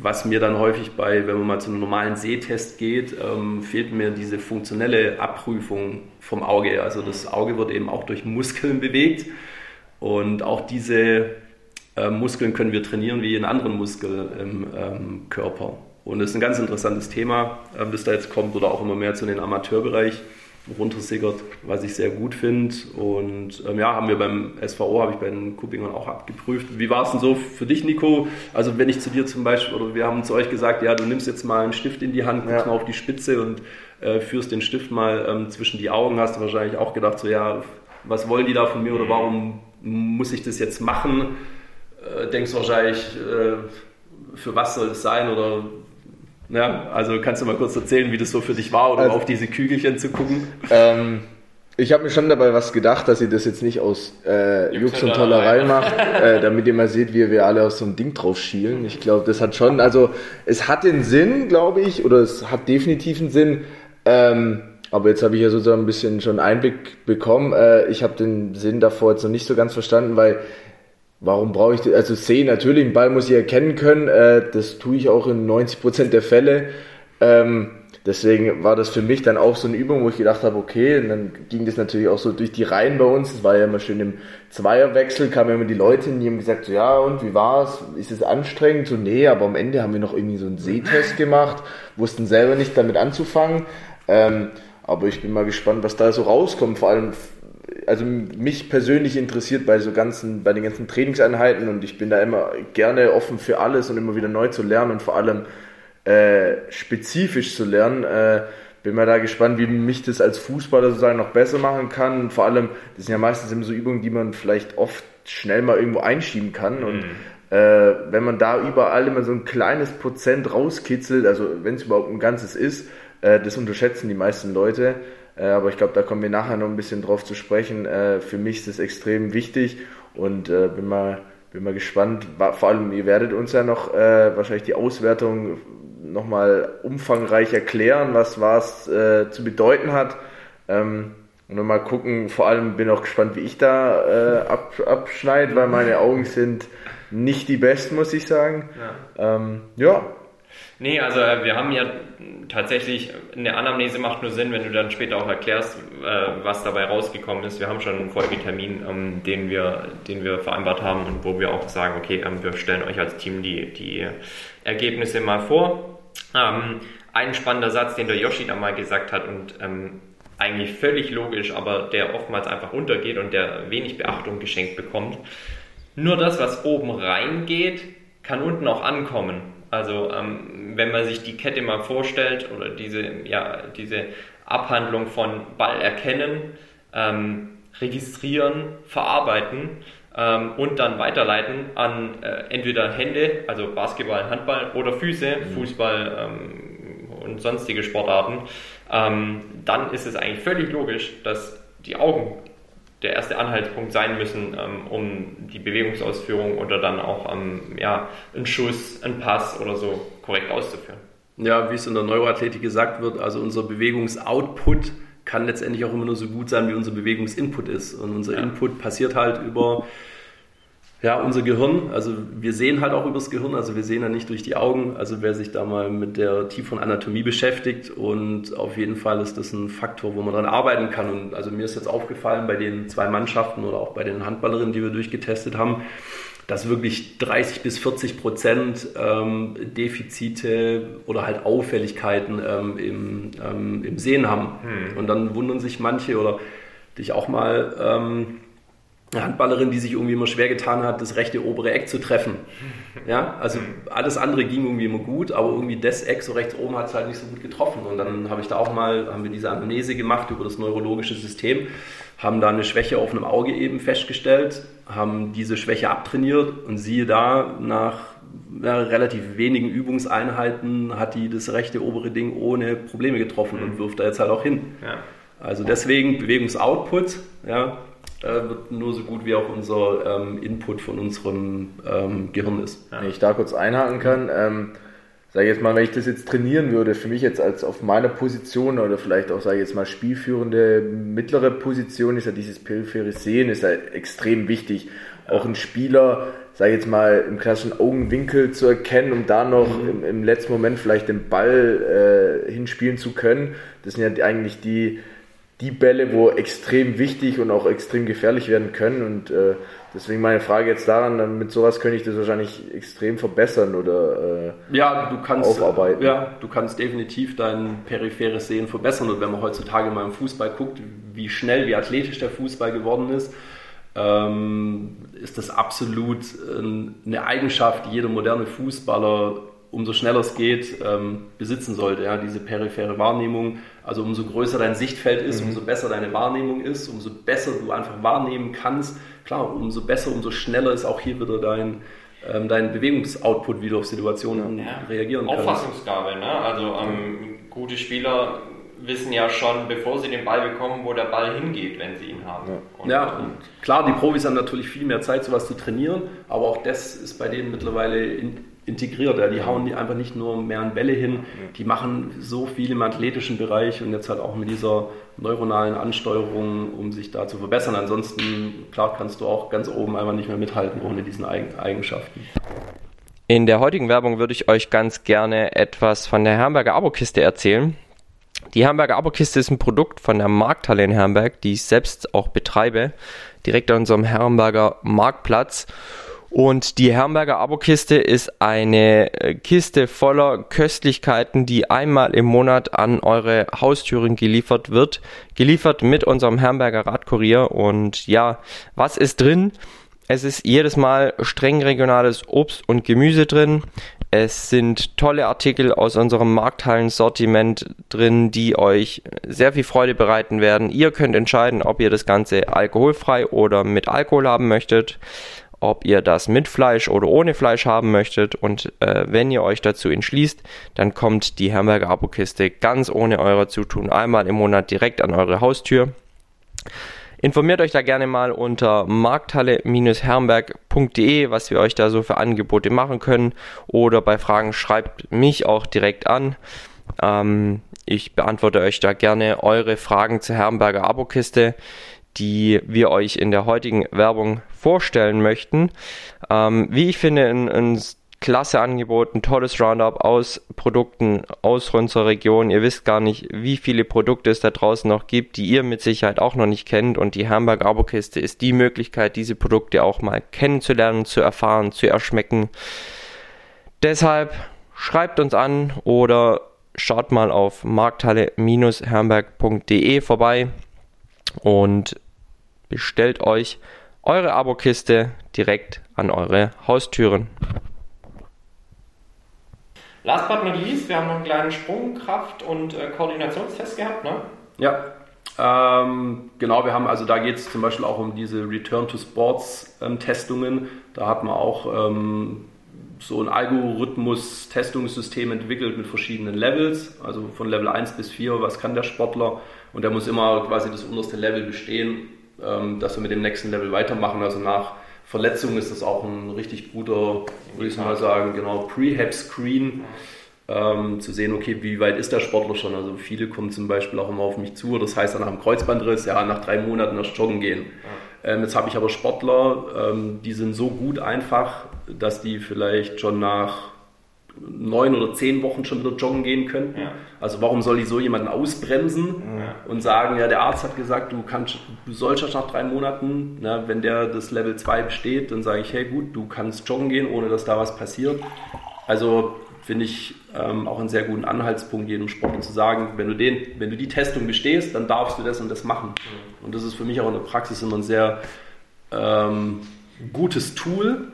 Was mir dann häufig bei, wenn man mal zu einem normalen Sehtest geht, ähm, fehlt mir diese funktionelle Abprüfung vom Auge. Also das Auge wird eben auch durch Muskeln bewegt und auch diese äh, Muskeln können wir trainieren wie jeden anderen Muskel im ähm, Körper. Und das ist ein ganz interessantes Thema, äh, das da jetzt kommt oder auch immer mehr zu den Amateurbereich runtersickert, was ich sehr gut finde. Und ähm, ja, haben wir beim SVO, habe ich bei den Kuppingern auch abgeprüft. Wie war es denn so für dich, Nico? Also wenn ich zu dir zum Beispiel, oder wir haben zu euch gesagt, ja, du nimmst jetzt mal einen Stift in die Hand, guckst ja. mal auf die Spitze und äh, führst den Stift mal ähm, zwischen die Augen, hast du wahrscheinlich auch gedacht, so ja, was wollen die da von mir oder warum muss ich das jetzt machen? Äh, denkst wahrscheinlich, äh, für was soll es sein oder ja, also kannst du mal kurz erzählen, wie das so für dich war, oder also, auf diese Kügelchen zu gucken? Ähm, ich habe mir schon dabei was gedacht, dass ihr das jetzt nicht aus äh, Jux und Tollerei macht, äh, damit ihr mal seht, wie wir alle aus so einem Ding drauf schielen. Ich glaube, das hat schon, also es hat den Sinn, glaube ich, oder es hat definitiv einen Sinn. Ähm, aber jetzt habe ich ja sozusagen ein bisschen schon Einblick bekommen. Äh, ich habe den Sinn davor jetzt noch nicht so ganz verstanden, weil Warum brauche ich das? Also sehen natürlich, einen Ball muss ich erkennen können. Äh, das tue ich auch in 90% der Fälle. Ähm, deswegen war das für mich dann auch so eine Übung, wo ich gedacht habe, okay, und dann ging das natürlich auch so durch die Reihen bei uns. Es war ja immer schön im Zweierwechsel, kamen immer die Leute und die haben gesagt, so ja, und wie war's? Ist es anstrengend? So, nee, aber am Ende haben wir noch irgendwie so einen Sehtest gemacht, wussten selber nicht damit anzufangen. Ähm, aber ich bin mal gespannt, was da so rauskommt. Vor allem also mich persönlich interessiert bei so ganzen, bei den ganzen Trainingseinheiten und ich bin da immer gerne offen für alles und immer wieder neu zu lernen und vor allem äh, spezifisch zu lernen. Äh, bin mal da gespannt, wie mich das als Fußballer sozusagen noch besser machen kann. Und vor allem, das sind ja meistens immer so Übungen, die man vielleicht oft schnell mal irgendwo einschieben kann. Und mhm. äh, wenn man da überall immer so ein kleines Prozent rauskitzelt, also wenn es überhaupt ein ganzes ist, äh, das unterschätzen die meisten Leute. Äh, aber ich glaube, da kommen wir nachher noch ein bisschen drauf zu sprechen. Äh, für mich ist das extrem wichtig und äh, bin mal bin mal gespannt. Vor allem, ihr werdet uns ja noch äh, wahrscheinlich die Auswertung nochmal umfangreich erklären, was was äh, zu bedeuten hat. Ähm, und mal gucken, vor allem bin auch gespannt, wie ich da äh, ab, abschneide, weil meine Augen sind nicht die besten, muss ich sagen. Ja. Ähm, ja. Nee, also äh, wir haben ja tatsächlich, eine Anamnese macht nur Sinn, wenn du dann später auch erklärst, äh, was dabei rausgekommen ist. Wir haben schon einen Folgetermin, ähm, den, wir, den wir vereinbart haben und wo wir auch sagen, okay, ähm, wir stellen euch als Team die, die Ergebnisse mal vor. Ähm, ein spannender Satz, den der Yoshi da mal gesagt hat und eigentlich völlig logisch, aber der oftmals einfach untergeht und der wenig Beachtung geschenkt bekommt. Nur das, was oben reingeht, kann unten auch ankommen. Also ähm, wenn man sich die Kette mal vorstellt oder diese, ja, diese Abhandlung von Ball erkennen, ähm, registrieren, verarbeiten ähm, und dann weiterleiten an äh, entweder Hände, also Basketball, Handball oder Füße, mhm. Fußball ähm, und sonstige Sportarten, ähm, dann ist es eigentlich völlig logisch, dass die Augen der erste Anhaltspunkt sein müssen, ähm, um die Bewegungsausführung oder dann auch ähm, ja, einen Schuss, einen Pass oder so korrekt auszuführen. Ja, wie es in der Neuroathletik gesagt wird, also unser Bewegungsoutput kann letztendlich auch immer nur so gut sein, wie unser Bewegungsinput ist. Und unser ja. Input passiert halt über ja, unser Gehirn, also wir sehen halt auch übers Gehirn, also wir sehen ja nicht durch die Augen. Also wer sich da mal mit der tieferen Anatomie beschäftigt und auf jeden Fall ist das ein Faktor, wo man dran arbeiten kann. Und also mir ist jetzt aufgefallen bei den zwei Mannschaften oder auch bei den Handballerinnen, die wir durchgetestet haben, dass wirklich 30 bis 40 Prozent ähm, Defizite oder halt Auffälligkeiten ähm, im, ähm, im Sehen haben. Hm. Und dann wundern sich manche oder dich auch mal ähm, eine Handballerin, die sich irgendwie immer schwer getan hat, das rechte obere Eck zu treffen. Ja, also alles andere ging irgendwie immer gut, aber irgendwie das Eck so rechts oben hat es halt nicht so gut getroffen. Und dann habe ich da auch mal, haben wir diese Amnese gemacht über das neurologische System, haben da eine Schwäche auf einem Auge eben festgestellt, haben diese Schwäche abtrainiert und siehe da, nach ja, relativ wenigen Übungseinheiten hat die das rechte obere Ding ohne Probleme getroffen und wirft da jetzt halt auch hin. Ja. Also deswegen Bewegungsoutput, ja, wird nur so gut wie auch unser ähm, Input von unserem ähm, Gehirn ist. Wenn ich da kurz einhaken kann, ähm, sage ich jetzt mal, wenn ich das jetzt trainieren würde, für mich jetzt als auf meiner Position oder vielleicht auch, sage ich jetzt mal, spielführende mittlere Position, ist ja dieses periphere Sehen, ist ja extrem wichtig. Auch ein Spieler, sage ich jetzt mal, im klassischen Augenwinkel zu erkennen, um da noch mhm. im, im, letzten Moment vielleicht den Ball äh, hinspielen zu können. Das sind ja eigentlich die, die Bälle, wo extrem wichtig und auch extrem gefährlich werden können. Und äh, deswegen meine Frage jetzt daran, mit sowas könnte ich das wahrscheinlich extrem verbessern oder äh, ja, du kannst, aufarbeiten. Ja, du kannst definitiv dein peripheres Sehen verbessern. Und wenn man heutzutage mal im Fußball guckt, wie schnell, wie athletisch der Fußball geworden ist, ähm, ist das absolut eine Eigenschaft, die jeder moderne Fußballer umso schneller es geht, ähm, besitzen sollte. Ja? Diese periphere Wahrnehmung, also umso größer dein Sichtfeld ist, mhm. umso besser deine Wahrnehmung ist, umso besser du einfach wahrnehmen kannst. Klar, umso besser, umso schneller ist auch hier wieder dein, ähm, dein Bewegungsoutput, wie du auf Situationen ja. reagieren kannst. Auffassungsgabe, ne? also ähm, gute Spieler wissen ja schon, bevor sie den Ball bekommen, wo der Ball hingeht, wenn sie ihn haben. Ja, und, ja, und klar, die Profis haben natürlich viel mehr Zeit, sowas zu trainieren, aber auch das ist bei denen mittlerweile in, integriert. Ja. Die hauen die einfach nicht nur mehr an Bälle hin, die machen so viel im athletischen Bereich und jetzt halt auch mit dieser neuronalen Ansteuerung, um sich da zu verbessern. Ansonsten, klar, kannst du auch ganz oben einfach nicht mehr mithalten ohne diesen Eigenschaften. In der heutigen Werbung würde ich euch ganz gerne etwas von der Herberger Abokiste erzählen. Die Herberger Abokiste ist ein Produkt von der Markthalle in Herberg, die ich selbst auch betreibe, direkt an unserem Herberger Marktplatz. Und die Herrenberger Abokiste ist eine äh, Kiste voller Köstlichkeiten, die einmal im Monat an eure Haustüren geliefert wird. Geliefert mit unserem Herrenberger Radkurier. Und ja, was ist drin? Es ist jedes Mal streng regionales Obst und Gemüse drin. Es sind tolle Artikel aus unserem Markthallen-Sortiment drin, die euch sehr viel Freude bereiten werden. Ihr könnt entscheiden, ob ihr das Ganze alkoholfrei oder mit Alkohol haben möchtet. Ob ihr das mit Fleisch oder ohne Fleisch haben möchtet. Und äh, wenn ihr euch dazu entschließt, dann kommt die Hamburger Abokiste ganz ohne euer Zutun einmal im Monat direkt an eure Haustür. Informiert euch da gerne mal unter markthalle-herrenberg.de, was wir euch da so für Angebote machen können. Oder bei Fragen schreibt mich auch direkt an. Ähm, ich beantworte euch da gerne eure Fragen zur Herrenberger Abokiste, die wir euch in der heutigen Werbung vorstellen möchten. Ähm, wie ich finde, ein, ein klasse Angebot, ein tolles Roundup aus Produkten aus unserer Region. Ihr wisst gar nicht, wie viele Produkte es da draußen noch gibt, die ihr mit Sicherheit auch noch nicht kennt. Und die Hamburg Abokiste ist die Möglichkeit, diese Produkte auch mal kennenzulernen, zu erfahren, zu erschmecken. Deshalb schreibt uns an oder schaut mal auf markthalle-herrenberg.de vorbei und bestellt euch eure Abokiste direkt an eure Haustüren. Last but not least, wir haben noch einen kleinen Sprungkraft- und äh, Koordinationstest gehabt, ne? Ja, ähm, genau, wir haben, also da geht es zum Beispiel auch um diese Return to Sports ähm, Testungen. Da hat man auch ähm, so ein Algorithmus-Testungssystem entwickelt mit verschiedenen Levels, also von Level 1 bis 4, was kann der Sportler und der muss immer quasi das unterste Level bestehen, ähm, dass wir mit dem nächsten Level weitermachen. Also nach Verletzung ist das auch ein richtig guter, würde ich mal sagen, genau, Prehab-Screen. Ähm, zu sehen, okay, wie weit ist der Sportler schon? Also viele kommen zum Beispiel auch immer auf mich zu, das heißt dann nach dem Kreuzbandriss, ja, nach drei Monaten erst joggen gehen. Ja. Ähm, jetzt habe ich aber Sportler, ähm, die sind so gut einfach, dass die vielleicht schon nach neun oder zehn Wochen schon wieder joggen gehen könnten. Ja. Also warum soll ich so jemanden ausbremsen ja. und sagen, ja, der Arzt hat gesagt, du kannst, du sollst schon nach drei Monaten, na, wenn der das Level 2 besteht, dann sage ich, hey gut, du kannst joggen gehen, ohne dass da was passiert. Also finde ich ähm, auch einen sehr guten Anhaltspunkt, jedem Sportler zu sagen, wenn du, den, wenn du die Testung bestehst, dann darfst du das und das machen. Mhm. Und das ist für mich auch in der Praxis immer ein sehr ähm, gutes Tool,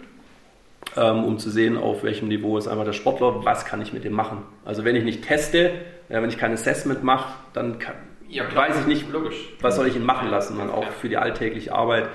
ähm, um zu sehen, auf welchem Niveau ist einmal der Sportler, was kann ich mit dem machen. Also wenn ich nicht teste, ja, wenn ich kein Assessment mache, dann kann, ja, weiß ich nicht, logisch, was soll ich ihn machen lassen. Und auch für die alltägliche Arbeit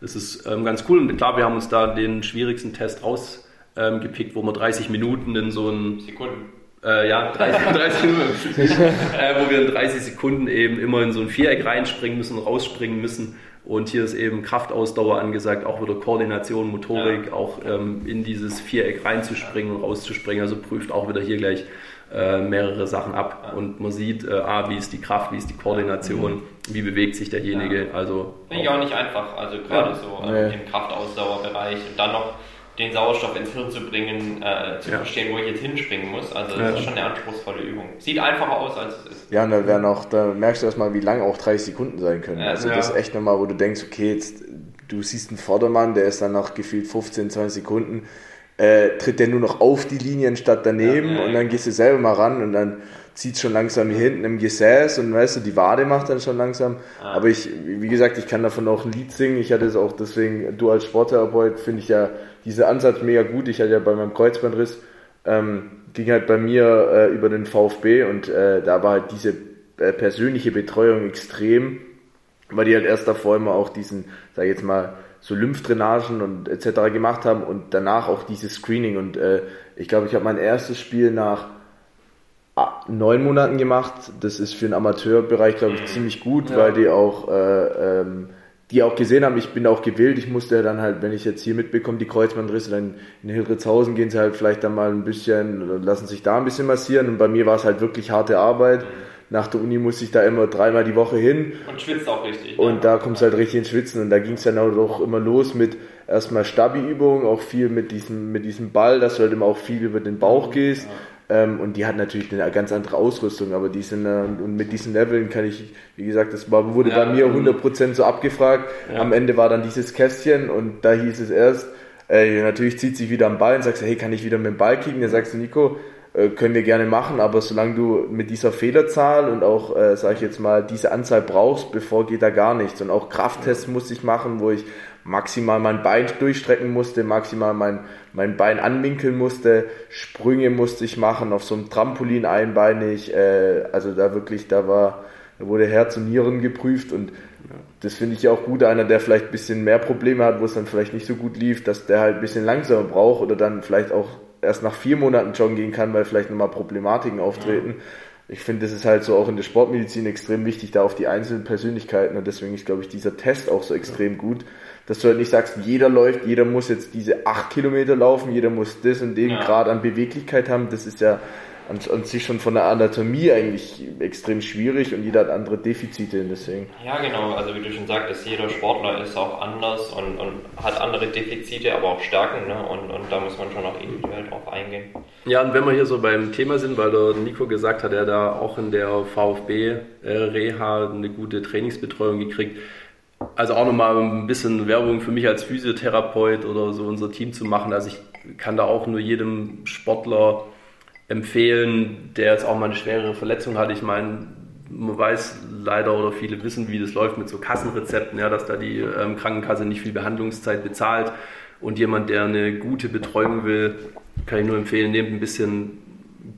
das ist ähm, ganz cool. Und klar, wir haben uns da den schwierigsten Test rausgepickt, wo wir 30 Minuten in so ein Sekunden. Äh, ja, 30, 30 Minuten, äh, wo wir in 30 Sekunden eben immer in so ein Viereck reinspringen müssen, rausspringen müssen und hier ist eben Kraftausdauer angesagt, auch wieder Koordination, Motorik, ja. auch ähm, in dieses Viereck reinzuspringen und rauszuspringen. Also prüft auch wieder hier gleich äh, mehrere Sachen ab. Ja. Und man sieht, äh, ah, wie ist die Kraft, wie ist die Koordination, mhm. wie bewegt sich derjenige. Ja. Also Finde ich auch nicht einfach, also gerade so äh, im Kraftausdauerbereich. Und dann noch den Sauerstoff ins Hirn zu bringen, äh, zu ja. verstehen, wo ich jetzt hinspringen muss. Also das ja. ist schon eine anspruchsvolle Übung. Sieht einfacher aus, als es ist. Ja, und da werden auch, da merkst du erstmal, wie lang auch 30 Sekunden sein können. Ja, also das ist echt nochmal, wo du denkst, okay, jetzt, du siehst einen Vordermann, der ist dann nach gefühlt 15, 20 Sekunden, äh, tritt der nur noch auf die Linien statt daneben und dann gehst du selber mal ran und dann zieht schon langsam hier hinten im Gesäß und weißt du, die Wade macht dann schon langsam. Ah. Aber ich, wie gesagt, ich kann davon auch ein Lied singen. Ich hatte es auch deswegen, du als Sporttherapeut finde ich ja diesen Ansatz mega gut. Ich hatte ja bei meinem Kreuzbandriss, ähm, ging halt bei mir äh, über den VfB und äh, da war halt diese äh, persönliche Betreuung extrem, weil die halt erst davor immer auch diesen, sag ich jetzt mal, so Lymphdrainagen und etc. gemacht haben und danach auch dieses Screening und äh, ich glaube, ich habe mein erstes Spiel nach neun Monaten gemacht. Das ist für den Amateurbereich, glaube ich, ziemlich gut, ja. weil die auch, äh, ähm, die auch gesehen haben, ich bin auch gewillt. Ich musste dann halt, wenn ich jetzt hier mitbekomme, die Kreuzbandrisse, dann in Hildritzhausen gehen sie halt vielleicht dann mal ein bisschen, lassen sich da ein bisschen massieren. Und bei mir war es halt wirklich harte Arbeit. Nach der Uni musste ich da immer dreimal die Woche hin. Und schwitzt auch richtig. Und ne? da kommst du halt richtig ins Schwitzen. Und da ging es dann auch immer los mit erstmal Stabi-Übungen, auch viel mit diesem, mit diesem Ball, dass du halt immer auch viel über den Bauch gehst. Ja ähm, und die hat natürlich eine ganz andere Ausrüstung, aber die sind, äh, und mit diesen Leveln kann ich, wie gesagt, das war, wurde ja, bei mir 100% so abgefragt. Ja. Am Ende war dann dieses Kästchen und da hieß es erst, äh, natürlich zieht sich wieder am Ball und sagst, hey, kann ich wieder mit dem Ball kicken? Dann sagst du, Nico, äh, können wir gerne machen, aber solange du mit dieser Fehlerzahl und auch, äh, sage ich jetzt mal, diese Anzahl brauchst, bevor geht da gar nichts. Und auch Krafttests musste ich machen, wo ich maximal mein Bein durchstrecken musste, maximal mein, mein Bein anwinkeln musste, Sprünge musste ich machen, auf so einem Trampolin einbeinig, äh, also da wirklich, da war, da wurde Herz und Nieren geprüft und Das finde ich ja auch gut. Einer, der vielleicht ein bisschen mehr Probleme hat, wo es dann vielleicht nicht so gut lief, dass der halt ein bisschen langsamer braucht oder dann vielleicht auch erst nach vier Monaten joggen gehen kann, weil vielleicht nochmal Problematiken auftreten. Ja. Ich finde, das ist halt so auch in der Sportmedizin extrem wichtig, da auf die einzelnen Persönlichkeiten und deswegen ist, glaube ich, dieser Test auch so extrem gut, dass du halt nicht sagst, jeder läuft, jeder muss jetzt diese acht Kilometer laufen, jeder muss das und den ja. Grad an Beweglichkeit haben. Das ist ja an, an, sich schon von der Anatomie eigentlich extrem schwierig und jeder hat andere Defizite deswegen. Ja, genau. Also wie du schon sagtest, jeder Sportler ist auch anders und, und hat andere Defizite, aber auch Stärken. Ne? Und, und da muss man schon auch individuell drauf eingehen. Ja, und wenn wir hier so beim Thema sind, weil der Nico gesagt hat, er da auch in der VfB-Reha eine gute Trainingsbetreuung gekriegt. Also auch nochmal ein bisschen Werbung für mich als Physiotherapeut oder so unser Team zu machen. Also ich kann da auch nur jedem Sportler empfehlen, der jetzt auch mal eine schwerere Verletzung hat. Ich meine, man weiß leider oder viele wissen, wie das läuft mit so Kassenrezepten, ja, dass da die ähm, Krankenkasse nicht viel Behandlungszeit bezahlt. Und jemand, der eine gute Betreuung will, kann ich nur empfehlen, nehmt ein bisschen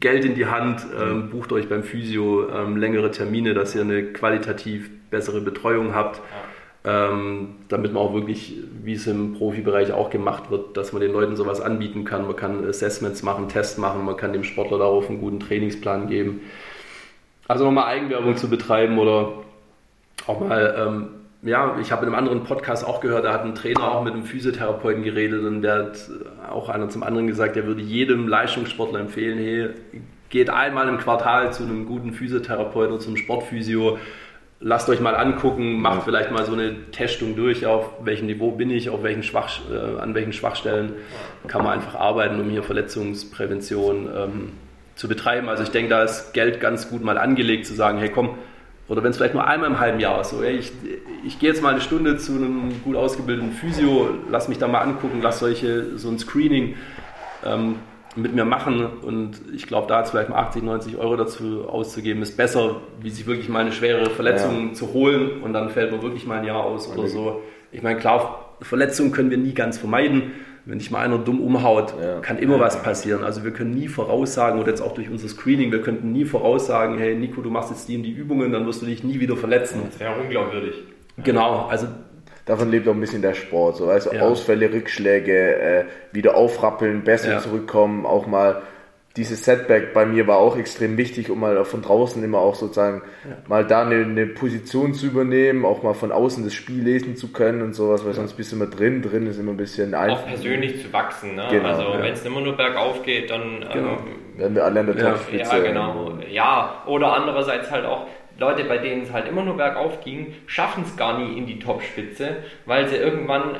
Geld in die Hand, ähm, bucht euch beim Physio ähm, längere Termine, dass ihr eine qualitativ bessere Betreuung habt. Ja ähm, damit man auch wirklich, wie es im Profibereich auch gemacht wird, dass man den Leuten sowas anbieten kann. Man kann Assessments machen, Tests machen, man kann dem Sportler darauf einen guten Trainingsplan geben. Also nochmal Eigenwerbung zu betreiben oder auch mal, ähm, ja, ich habe in einem anderen Podcast auch gehört, da hat ein Trainer auch mit einem Physiotherapeuten geredet und der hat auch einer zum anderen gesagt, er würde jedem Leistungssportler empfehlen, hey, geht einmal im Quartal zu einem guten Physiotherapeuten oder zum Sportphysio, lasst euch mal angucken, macht ja. vielleicht mal so eine Testung durch, auf welchem Niveau bin ich, auf welchen Schwach, äh, an welchen Schwachstellen kann man einfach arbeiten, um hier Verletzungsprävention ähm, zu betreiben. Also ich denke, da ist Geld ganz gut mal angelegt, zu sagen, hey komm, oder wenn es vielleicht nur einmal im halben Jahr ist, so, ey, ich, ich gehe jetzt mal eine Stunde zu einem gut ausgebildeten Physio, lass mich da mal angucken, lass solche, so ein Screening ähm, mit mir machen und ich glaube, da jetzt vielleicht mal 80, 90 Euro dazu auszugeben, ist besser, wie sich wirklich mal eine schwere Verletzung ja. zu holen und dann fällt man wirklich mal ein Jahr aus oder so. Ich meine, klar, Verletzungen können wir nie ganz vermeiden. Wenn dich mal einer dumm umhaut, ja. kann immer was passieren. Also wir können nie voraussagen, oder jetzt auch durch unser Screening, wir könnten nie voraussagen, hey Nico, du machst jetzt die und die Übungen, dann wirst du dich nie wieder verletzen. Das wäre unglaubwürdig. Genau, also davon lebt auch ein bisschen der Sport. So, weißt du, ja. Ausfälle, Rückschläge, äh, wieder aufrappeln, besser ja. zurückkommen, auch mal dieses Setback bei mir war auch extrem wichtig, um mal von draußen immer auch sozusagen ja. mal da eine, eine, Position zu übernehmen, auch mal von außen das Spiel lesen zu können und sowas, weil sonst bist du immer drin, drin ist immer ein bisschen einfach. Auch persönlich zu wachsen, ne? Genau, also wenn es immer nur bergauf geht, dann genau. ähm, werden wir alle an der Topspitze. Ja, genau. Ja, oder andererseits halt auch, Leute, bei denen es halt immer nur bergauf ging, schaffen es gar nie in die Topspitze, weil sie irgendwann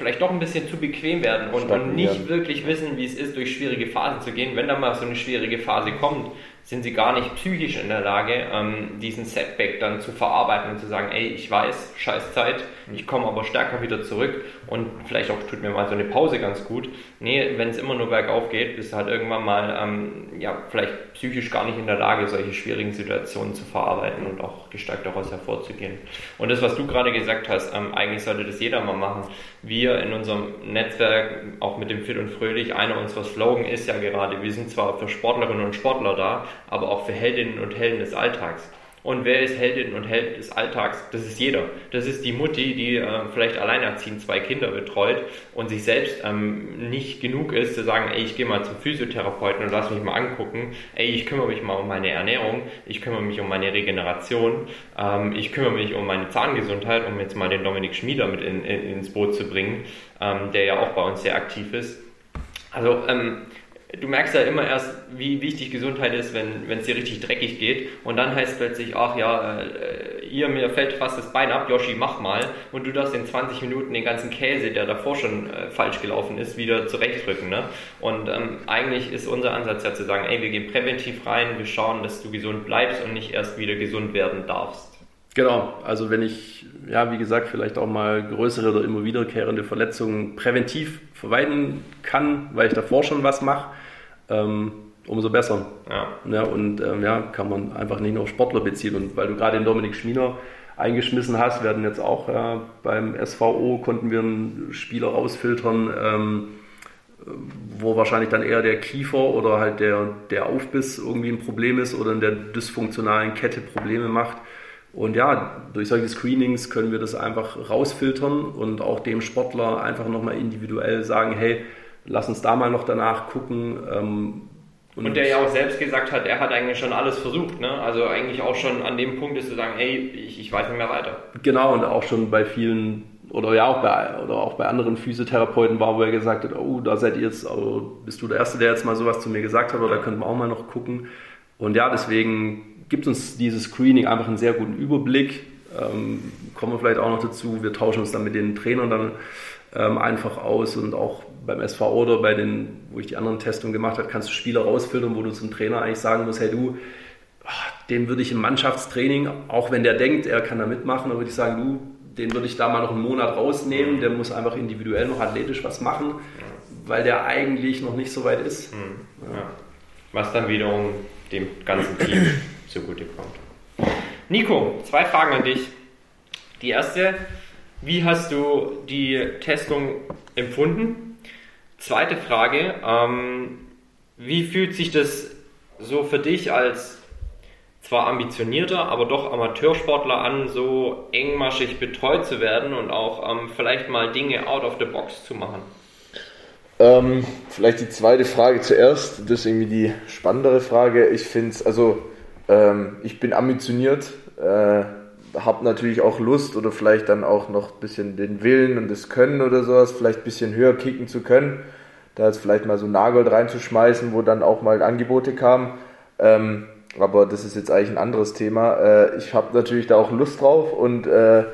vielleicht doch ein bisschen zu bequem werden und, und nicht wirklich wissen, wie es ist, durch schwierige Phasen zu gehen. Wenn da mal so eine schwierige Phase kommt, sind sie gar nicht psychisch in der Lage, ähm, diesen Setback dann zu verarbeiten und zu sagen, ey, ich weiß, scheiß Zeit, ich komme aber stärker wieder zurück und vielleicht auch tut mir mal so eine Pause ganz gut. Nee, wenn es immer nur bergauf geht, bist du halt irgendwann mal, ähm, ja, vielleicht psychisch gar nicht in der Lage, solche schwierigen Situationen zu verarbeiten und auch gestärkt daraus hervorzugehen. Und das, was du gerade gesagt hast, ähm, eigentlich sollte das jeder mal machen. Wir in unserem Netzwerk, auch mit dem Fit und Fröhlich, einer unserer Slogan ist ja gerade, wir sind zwar für Sportlerinnen und Sportler da, aber auch für Heldinnen und Helden des Alltags. Und wer ist Heldin und Held des Alltags? Das ist jeder. Das ist die Mutti, die äh, vielleicht alleinerziehend zwei Kinder betreut und sich selbst ähm, nicht genug ist, zu sagen, ey, ich gehe mal zum Physiotherapeuten und lass mich mal angucken. Ey, ich kümmere mich mal um meine Ernährung, ich kümmere mich um meine Regeneration, ähm, ich kümmere mich um meine Zahngesundheit, um jetzt mal den Dominik Schmieder mit in, in, ins Boot zu bringen, ähm, der ja auch bei uns sehr aktiv ist. Also, ähm, du merkst ja immer erst, wie wichtig Gesundheit ist, wenn es dir richtig dreckig geht. Und dann heißt plötzlich, ach ja, äh, ihr, mir fällt fast das Bein ab, Yoshi, mach mal. Und du darfst in 20 Minuten den ganzen Käse, der davor schon äh, falsch gelaufen ist, wieder zurechtdrücken. Ne? Und ähm, eigentlich ist unser Ansatz ja zu sagen, ey, wir gehen präventiv rein, wir schauen, dass du gesund bleibst und nicht erst wieder gesund werden darfst. Genau, also wenn ich, ja, wie gesagt, vielleicht auch mal größere oder immer wiederkehrende Verletzungen präventiv vermeiden kann, weil ich davor schon was mache, ähm, umso besser. Ja. ja und ähm, ja, kann man einfach nicht nur auf Sportler beziehen. Und weil du gerade den Dominik Schmiener eingeschmissen hast, werden jetzt auch äh, beim SVO konnten wir einen Spieler rausfiltern, ähm, wo wahrscheinlich dann eher der Kiefer oder halt der, der Aufbiss irgendwie ein Problem ist oder in der dysfunktionalen Kette Probleme macht. Und ja, durch solche Screenings können wir das einfach rausfiltern und auch dem Sportler einfach nochmal individuell sagen, hey, lass uns da mal noch danach gucken. Ähm, und, und, der ja auch selbst gesagt hat, er hat eigentlich schon alles versucht, ne? Also eigentlich auch schon an dem Punkt ist zu sagen, hey, ich, ich weiß nicht mehr weiter. Genau, und auch schon bei vielen oder ja auch bei oder auch bei anderen Physiotherapeuten war, wo er gesagt hat, oh, da seid ihr jetzt, also bist du der Erste, der jetzt mal sowas zu mir gesagt hat, oder da könnten wir auch mal noch gucken. Und ja, deswegen gibt uns dieses Screening einfach einen sehr guten Überblick. Ähm, kommen wir vielleicht auch noch dazu, wir tauschen uns dann mit den Trainern dann ähm, einfach aus und auch beim SV oder bei den, wo ich die anderen Testungen gemacht habe, kannst du Spieler rausfiltern, wo du zum Trainer eigentlich sagen musst, hey du, den würde ich im Mannschaftstraining, auch wenn der denkt, er kann da mitmachen, dann würde ich sagen, du, den würde ich da mal noch einen Monat rausnehmen, der muss einfach individuell noch athletisch was machen, weil der eigentlich noch nicht so weit ist. Mhm. Ja. Was dann wiederum dem ganzen Team zugutekommt. Nico, zwei Fragen an dich. Die erste, wie hast du die Testung empfunden? Zweite Frage, ähm, wie fühlt sich das so für dich als zwar ambitionierter, aber doch Amateursportler an, so engmaschig betreut zu werden und auch ähm, vielleicht mal Dinge out of the box zu machen? Ähm, vielleicht die zweite Frage zuerst, das ist irgendwie die spannendere Frage. Ich finde es, also ähm, ich bin ambitioniert, äh, habe natürlich auch Lust oder vielleicht dann auch noch ein bisschen den Willen und das Können oder sowas, vielleicht ein bisschen höher kicken zu können. Da jetzt vielleicht mal so Nagold reinzuschmeißen, wo dann auch mal Angebote kamen. Ähm, aber das ist jetzt eigentlich ein anderes Thema. Äh, ich habe natürlich da auch Lust drauf und äh,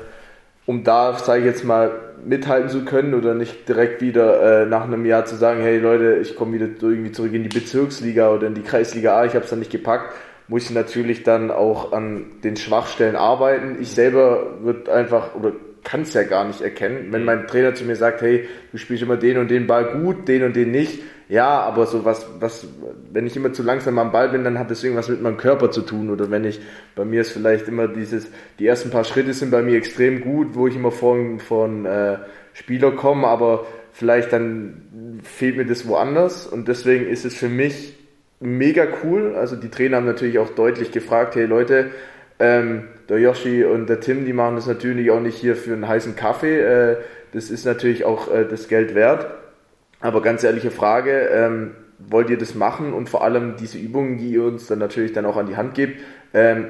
um da, sage ich jetzt mal, mithalten zu können oder nicht direkt wieder äh, nach einem Jahr zu sagen, hey Leute, ich komme wieder irgendwie zurück in die Bezirksliga oder in die Kreisliga A, ich habe es dann nicht gepackt, muss ich natürlich dann auch an den Schwachstellen arbeiten. Ich selber wird einfach oder kann es ja gar nicht erkennen, wenn mein Trainer zu mir sagt, hey, du spielst immer den und den Ball gut, den und den nicht. Ja, aber so was, was, wenn ich immer zu langsam am Ball bin, dann hat das irgendwas mit meinem Körper zu tun. Oder wenn ich, bei mir ist vielleicht immer dieses, die ersten paar Schritte sind bei mir extrem gut, wo ich immer von, von äh, Spieler komme, aber vielleicht dann fehlt mir das woanders. Und deswegen ist es für mich mega cool. Also die Trainer haben natürlich auch deutlich gefragt, hey Leute, ähm, der Yoshi und der Tim, die machen das natürlich auch nicht hier für einen heißen Kaffee. Äh, das ist natürlich auch äh, das Geld wert. Aber ganz ehrliche Frage, ähm, wollt ihr das machen? Und vor allem diese Übungen, die ihr uns dann natürlich dann auch an die Hand gebt, ähm,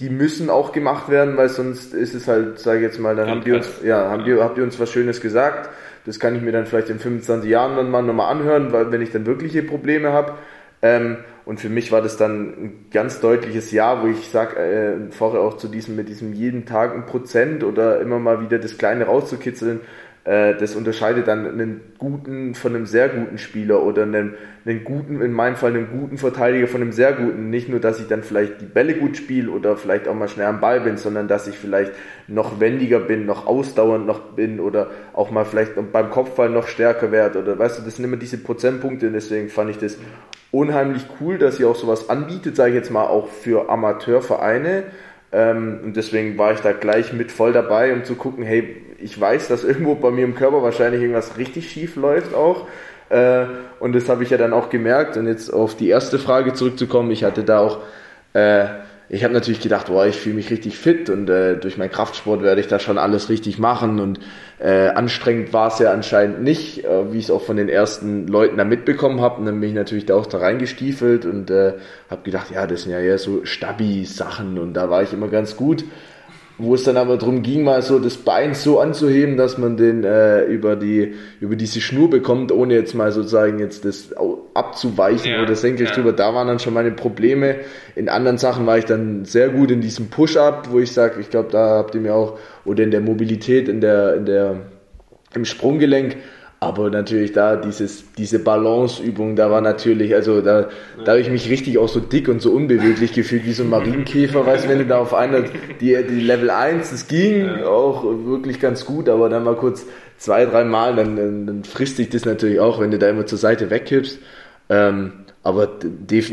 die müssen auch gemacht werden, weil sonst ist es halt, sage ich jetzt mal, dann habt ihr uns, ja, habt ihr, habt ihr uns was Schönes gesagt. Das kann ich mir dann vielleicht in 25 Jahren dann mal nochmal anhören, weil wenn ich dann wirkliche Probleme habe. Ähm, und für mich war das dann ein ganz deutliches Ja, wo ich sage, äh, vorher auch zu diesem, mit diesem jeden Tag ein Prozent oder immer mal wieder das Kleine rauszukitzeln, äh, das unterscheidet dann einen guten von einem sehr guten Spieler oder einen, einen guten, in meinem Fall einen guten Verteidiger von einem sehr guten. Nicht nur, dass ich dann vielleicht die Bälle gut spiele oder vielleicht auch mal schnell am Ball bin, sondern dass ich vielleicht noch wendiger bin, noch ausdauernd noch bin oder auch mal vielleicht beim Kopfball noch stärker werde oder weißt du, das sind immer diese Prozentpunkte und deswegen fand ich das unheimlich cool, dass ihr auch sowas anbietet, sage ich jetzt mal auch für Amateurvereine. Ähm, und deswegen war ich da gleich mit voll dabei, um zu gucken, hey, ich weiß, dass irgendwo bei mir im Körper wahrscheinlich irgendwas richtig schief läuft auch. Äh, und das habe ich ja dann auch gemerkt. Und jetzt auf die erste Frage zurückzukommen, ich hatte da auch äh, ich habe natürlich gedacht, boah, ich fühle mich richtig fit und äh, durch meinen Kraftsport werde ich da schon alles richtig machen und äh, anstrengend war es ja anscheinend nicht, äh, wie ich es auch von den ersten Leuten da mitbekommen habe. Und dann bin ich natürlich da auch da reingestiefelt und äh, habe gedacht, ja, das sind ja eher so Stabi-Sachen und da war ich immer ganz gut wo es dann aber darum ging, mal so das Bein so anzuheben, dass man den äh, über die über diese Schnur bekommt, ohne jetzt mal sozusagen jetzt das abzuweichen ja, oder senkrecht ja. drüber. Da waren dann schon meine Probleme. In anderen Sachen war ich dann sehr gut in diesem Push-up, wo ich sage, ich glaube, da habt ihr mir auch oder in der Mobilität, in der in der im Sprunggelenk aber natürlich da dieses, diese Balanceübung, da war natürlich, also da, da habe ich mich richtig auch so dick und so unbeweglich gefühlt, wie so ein Marienkäfer, weißt du, wenn du da auf einer, die, die Level 1, das ging auch wirklich ganz gut, aber dann mal kurz zwei, drei Mal, dann, dann, dann frisst sich das natürlich auch, wenn du da immer zur Seite wegkippst. Ähm, aber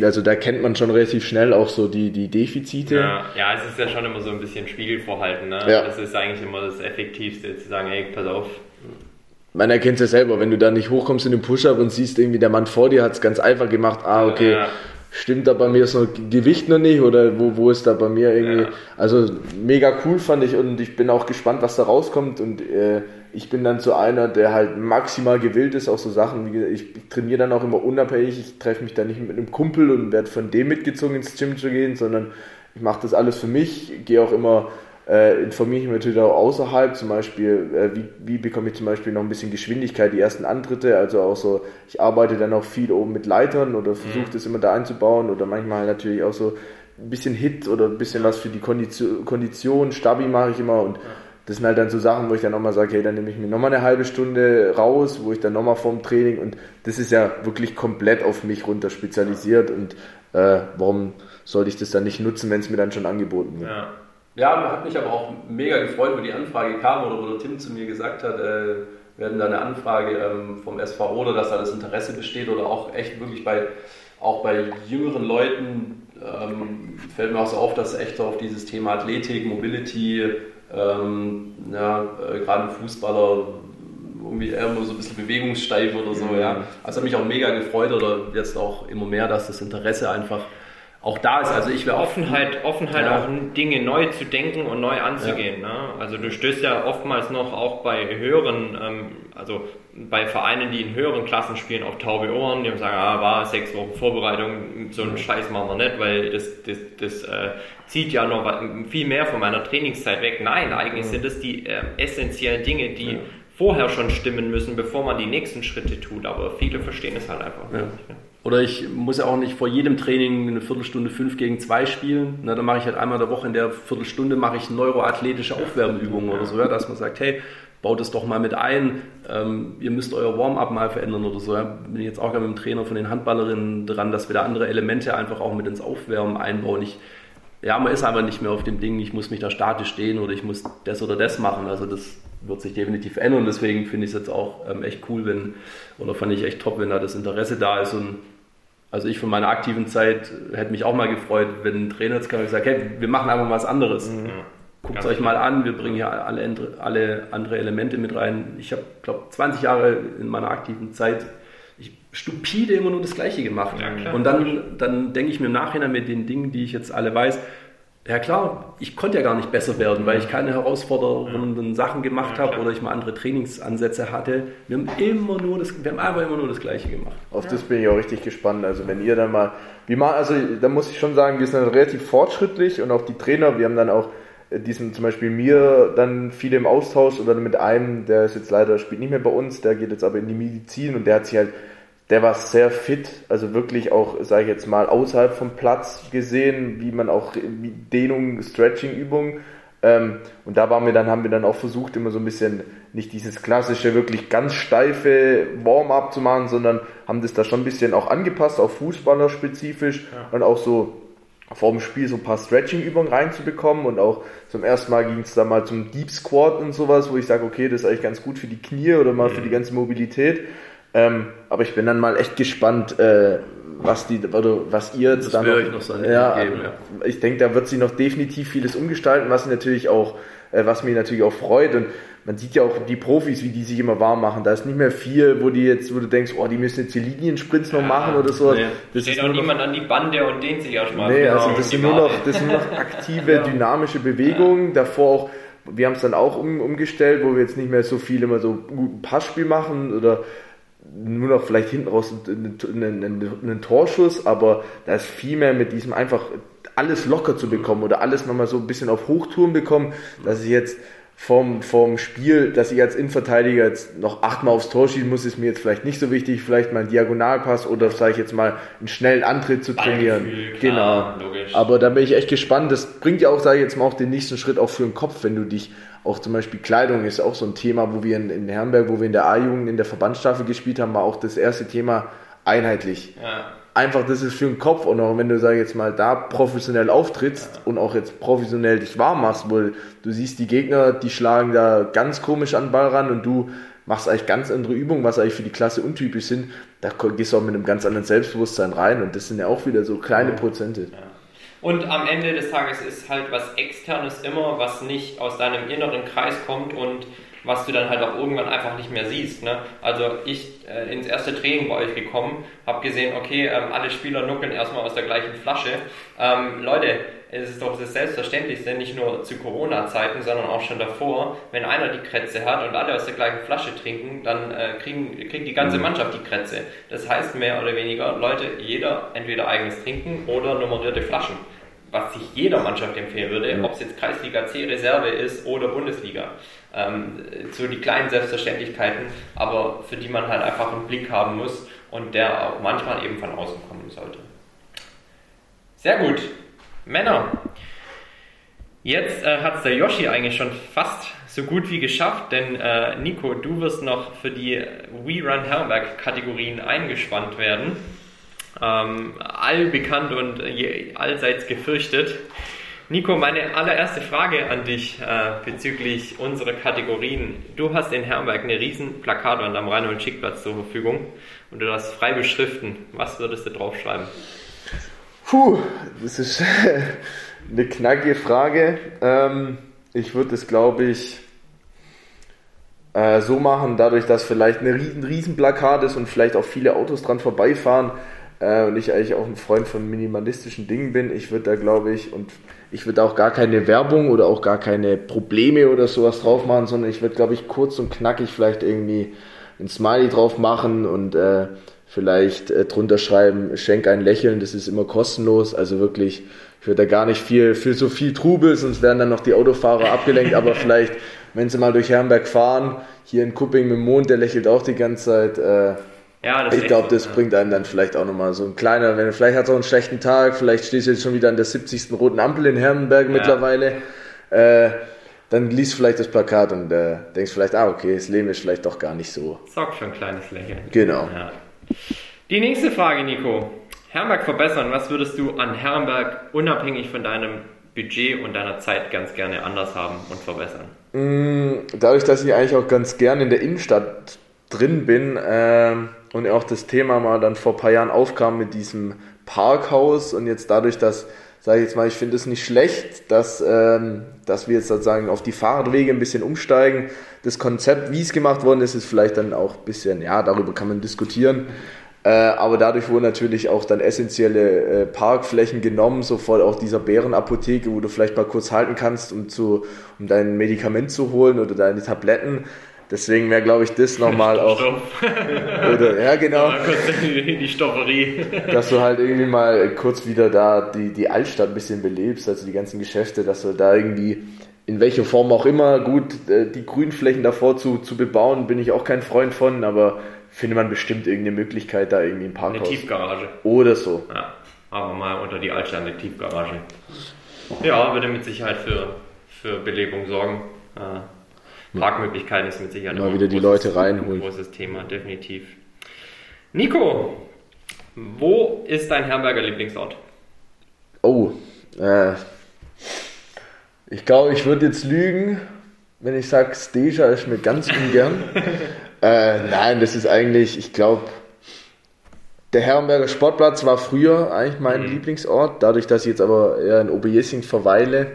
also da kennt man schon relativ schnell auch so die, die Defizite. Ja, ja, es ist ja schon immer so ein bisschen Spiegelvorhalten. Ne? Ja. Das ist eigentlich immer das Effektivste, zu sagen, hey, pass auf, man erkennt es ja selber, wenn du da nicht hochkommst in den Push-Up und siehst irgendwie, der Mann vor dir hat es ganz einfach gemacht, ah, okay, ja. stimmt da bei mir so Gewicht noch nicht oder wo, wo ist da bei mir irgendwie. Ja. Also mega cool fand ich und ich bin auch gespannt, was da rauskommt und äh, ich bin dann so einer, der halt maximal gewillt ist, auch so Sachen, wie ich, ich trainiere dann auch immer unabhängig, ich treffe mich da nicht mit einem Kumpel und werde von dem mitgezogen ins Gym zu gehen, sondern ich mache das alles für mich, gehe auch immer äh, informiere ich mich natürlich auch außerhalb, zum Beispiel, äh, wie, wie bekomme ich zum Beispiel noch ein bisschen Geschwindigkeit, die ersten Antritte, also auch so, ich arbeite dann auch viel oben mit Leitern oder versuche mhm. das immer da einzubauen oder manchmal natürlich auch so ein bisschen Hit oder ein bisschen was für die Kondition, Kondition Stabi mache ich immer und das sind halt dann so Sachen, wo ich dann nochmal sage, hey, dann nehme ich mir nochmal eine halbe Stunde raus, wo ich dann nochmal vorm Training und das ist ja wirklich komplett auf mich runter spezialisiert und äh, warum sollte ich das dann nicht nutzen, wenn es mir dann schon angeboten wird? Ja. Ja, hat mich aber auch mega gefreut, wo die Anfrage kam oder wo der Tim zu mir gesagt hat, äh, wir hatten da eine Anfrage ähm, vom SV oder dass da das Interesse besteht oder auch echt wirklich bei, auch bei jüngeren Leuten ähm, fällt mir auch so auf, dass echt auf dieses Thema Athletik, Mobility, ähm, ja, äh, gerade Fußballer irgendwie eher immer so ein bisschen bewegungssteif oder so, ja. Also hat mich auch mega gefreut oder jetzt auch immer mehr, dass das Interesse einfach auch da ist, also ich wäre Offenheit, Offenheit ja. auch Dinge neu zu denken und neu anzugehen. Ja. Ne? Also du stößt ja oftmals noch auch bei höheren, ähm, also bei Vereinen, die in höheren Klassen spielen, auf taube Ohren, die sagen, ah, war sechs Wochen Vorbereitung, so einen Scheiß machen wir nicht, weil das, das, das äh, zieht ja noch viel mehr von meiner Trainingszeit weg. Nein, eigentlich mhm. sind das die äh, essentiellen Dinge, die ja. vorher schon stimmen müssen, bevor man die nächsten Schritte tut. Aber viele verstehen es halt einfach nicht. Oder ich muss ja auch nicht vor jedem Training eine Viertelstunde 5 gegen 2 spielen. Na, dann mache ich halt einmal in der Woche in der Viertelstunde mache ich neuroathletische Aufwärmübungen oder so, ja, dass man sagt, hey, baut es doch mal mit ein, ähm, ihr müsst euer Warm-up mal verändern oder so. Ja. Bin ich jetzt auch mit dem Trainer von den Handballerinnen dran, dass wir da andere Elemente einfach auch mit ins Aufwärmen einbauen. Ich, ja, man ist einfach nicht mehr auf dem Ding, ich muss mich da statisch stehen oder ich muss das oder das machen. Also das wird sich definitiv ändern. Deswegen finde ich es jetzt auch ähm, echt cool, wenn, oder fand ich echt top, wenn da das Interesse da ist und also ich von meiner aktiven Zeit hätte mich auch mal gefreut, wenn ein Trainer jetzt kam und gesagt, hey, wir machen einfach was anderes. Mhm. Guckt es euch mal an, wir bringen hier alle, alle andere Elemente mit rein. Ich habe, glaube 20 Jahre in meiner aktiven Zeit ich, stupide immer nur das Gleiche gemacht. Ja, und dann, dann denke ich mir im Nachhinein mit den Dingen, die ich jetzt alle weiß, ja klar, ich konnte ja gar nicht besser werden, weil ich keine herausfordernden ja. Sachen gemacht ja, habe oder ich mal andere Trainingsansätze hatte. Wir haben immer nur das, wir haben einfach immer nur das Gleiche gemacht. Auf ja. das bin ich auch richtig gespannt. Also wenn ihr dann mal, wie mal, also da muss ich schon sagen, wir sind relativ fortschrittlich und auch die Trainer, wir haben dann auch äh, diesen zum Beispiel mir dann viele im Austausch oder mit einem, der ist jetzt leider spielt nicht mehr bei uns, der geht jetzt aber in die Medizin und der hat sich halt der war sehr fit, also wirklich auch, sage ich jetzt mal, außerhalb vom Platz gesehen, wie man auch wie Dehnung, Stretching-Übungen. Ähm, und da waren wir dann, haben wir dann auch versucht, immer so ein bisschen nicht dieses klassische, wirklich ganz steife Warm-up zu machen, sondern haben das da schon ein bisschen auch angepasst, auf Fußballer spezifisch ja. und auch so vor dem Spiel so ein paar Stretching-Übungen reinzubekommen und auch zum ersten Mal ging es da mal zum Deep Squat und sowas, wo ich sage, okay, das ist eigentlich ganz gut für die Knie oder mal mhm. für die ganze Mobilität. Ähm, aber ich bin dann mal echt gespannt, äh, was die, oder was ihr jetzt dann noch, noch so ja, geben, ja. Ich denke, da wird sich noch definitiv vieles umgestalten, was natürlich auch, äh, was mich natürlich auch freut und man sieht ja auch die Profis, wie die sich immer warm machen. Da ist nicht mehr viel, wo die jetzt, wo du denkst, oh, die müssen jetzt die Liniensprints noch ja, machen oder so. Nee. Das Steht auch niemand an die Bande und dehnt sich erstmal. Nee, also das sind, nur noch, das sind nur noch aktive, ja. dynamische Bewegungen. Ja. Davor auch, wir haben es dann auch um, umgestellt, wo wir jetzt nicht mehr so viel immer so guten Passspiel machen oder nur noch vielleicht hinten raus einen, einen, einen Torschuss, aber da ist viel mehr mit diesem einfach alles locker zu bekommen oder alles nochmal so ein bisschen auf Hochtouren bekommen, dass ich jetzt vom, vom Spiel, dass ich als Innenverteidiger jetzt noch achtmal aufs Tor schießen muss, ist mir jetzt vielleicht nicht so wichtig, vielleicht mal einen Diagonalpass oder sage ich jetzt mal einen schnellen Antritt zu trainieren. Klar, genau. Logisch. Aber da bin ich echt gespannt. Das bringt ja auch, sage ich jetzt mal, auch den nächsten Schritt auch für den Kopf, wenn du dich auch zum Beispiel Kleidung ist auch so ein Thema, wo wir in, in Herrenberg, wo wir in der A-Jugend in der Verbandsstaffel gespielt haben, war auch das erste Thema einheitlich. Ja. Einfach, das ist für den Kopf und auch wenn du, sag ich jetzt mal, da professionell auftrittst ja. und auch jetzt professionell dich warm machst, weil du siehst die Gegner, die schlagen da ganz komisch an den Ball ran und du machst eigentlich ganz andere Übungen, was eigentlich für die Klasse untypisch sind, da gehst du auch mit einem ganz anderen Selbstbewusstsein rein und das sind ja auch wieder so kleine Prozente. Ja. Und am Ende des Tages ist halt was Externes immer, was nicht aus deinem inneren Kreis kommt und was du dann halt auch irgendwann einfach nicht mehr siehst. Ne? Also ich äh, ins erste Training bei euch gekommen, habe gesehen, okay, ähm, alle Spieler nuckeln erstmal aus der gleichen Flasche. Ähm, Leute, es ist doch das Selbstverständlichste, nicht nur zu Corona-Zeiten, sondern auch schon davor, wenn einer die Krätze hat und alle aus der gleichen Flasche trinken, dann äh, kriegen, kriegt die ganze mhm. Mannschaft die Krätze. Das heißt mehr oder weniger, Leute, jeder entweder eigenes Trinken oder nummerierte Flaschen. Was sich jeder Mannschaft empfehlen würde, mhm. ob es jetzt Kreisliga C Reserve ist oder Bundesliga. Ähm, so die kleinen Selbstverständlichkeiten, aber für die man halt einfach einen Blick haben muss und der auch manchmal eben von außen kommen sollte. Sehr gut. Männer. Jetzt äh, hat es der Yoshi eigentlich schon fast so gut wie geschafft, denn äh, Nico, du wirst noch für die We Run Herrenberg Kategorien eingespannt werden. Ähm, allbekannt und äh, allseits gefürchtet. Nico, meine allererste Frage an dich äh, bezüglich unserer Kategorien. Du hast in Herrenberg eine riesen Plakatwand am Reinhold-Schickplatz zur Verfügung und du darfst frei beschriften. Was würdest du draufschreiben? Puh, das ist eine knackige Frage. Ähm, ich würde es, glaube ich, äh, so machen, dadurch, dass vielleicht ein riesen, riesen Plakat ist und vielleicht auch viele Autos dran vorbeifahren äh, und ich eigentlich auch ein Freund von minimalistischen Dingen bin. Ich würde da, glaube ich, und ich würde auch gar keine Werbung oder auch gar keine Probleme oder sowas drauf machen, sondern ich würde, glaube ich, kurz und knackig vielleicht irgendwie ein Smiley drauf machen und äh, vielleicht äh, drunter schreiben, schenk ein Lächeln, das ist immer kostenlos. Also wirklich, ich würde da gar nicht viel, für so viel Trubel, sonst werden dann noch die Autofahrer abgelenkt, aber vielleicht, wenn sie mal durch Herrenberg fahren, hier in Kupping mit dem Mond, der lächelt auch die ganze Zeit. Äh, ja, ich glaube, das ja. bringt einem dann vielleicht auch nochmal so ein kleiner, wenn vielleicht hat es auch einen schlechten Tag, vielleicht stehst du jetzt schon wieder an der 70. roten Ampel in Herrenberg ja. mittlerweile. Äh, dann liest vielleicht das Plakat und äh, denkst vielleicht, ah, okay, das Leben ist vielleicht doch gar nicht so. Sorgt für ein kleines Lächeln. Genau. Ja. Die nächste Frage, Nico. Herrenberg verbessern. Was würdest du an Herrenberg unabhängig von deinem Budget und deiner Zeit ganz gerne anders haben und verbessern? Mm, dadurch, dass ich eigentlich auch ganz gerne in der Innenstadt drin bin äh, und auch das Thema mal dann vor ein paar Jahren aufkam mit diesem Parkhaus und jetzt dadurch, dass, sage ich jetzt mal, ich finde es nicht schlecht, dass, ähm, dass wir jetzt sozusagen auf die Fahrradwege ein bisschen umsteigen. Das Konzept, wie es gemacht worden ist, ist vielleicht dann auch ein bisschen, ja, darüber kann man diskutieren. Äh, aber dadurch wurden natürlich auch dann essentielle äh, Parkflächen genommen, sofort auch dieser Bärenapotheke, wo du vielleicht mal kurz halten kannst, um, zu, um dein Medikament zu holen oder deine Tabletten. Deswegen wäre, glaube ich, das nochmal auch. oder, ja, genau. die Stofferie. dass du halt irgendwie mal kurz wieder da die, die Altstadt ein bisschen belebst, also die ganzen Geschäfte, dass du da irgendwie in welcher Form auch immer, gut, äh, die Grünflächen davor zu, zu bebauen, bin ich auch kein Freund von, aber findet man bestimmt irgendeine Möglichkeit, da irgendwie ein Parkhaus. Eine Tiefgarage. Oder so. Ja, aber mal unter die Altstadt eine Tiefgarage. Ja, würde mit Sicherheit für, für Belebung sorgen. Parkmöglichkeiten ist mit Sicherheit mal wieder die Leute reinholen. ein großes Thema, definitiv. Nico, wo ist dein Herberger Lieblingsort? Oh, äh, ich glaube, ich würde jetzt lügen, wenn ich sage, Steja ist mir ganz ungern. Äh, nein, das ist eigentlich, ich glaube, der Herrenberger Sportplatz war früher eigentlich mein mhm. Lieblingsort. Dadurch, dass ich jetzt aber eher in Oberjessing verweile,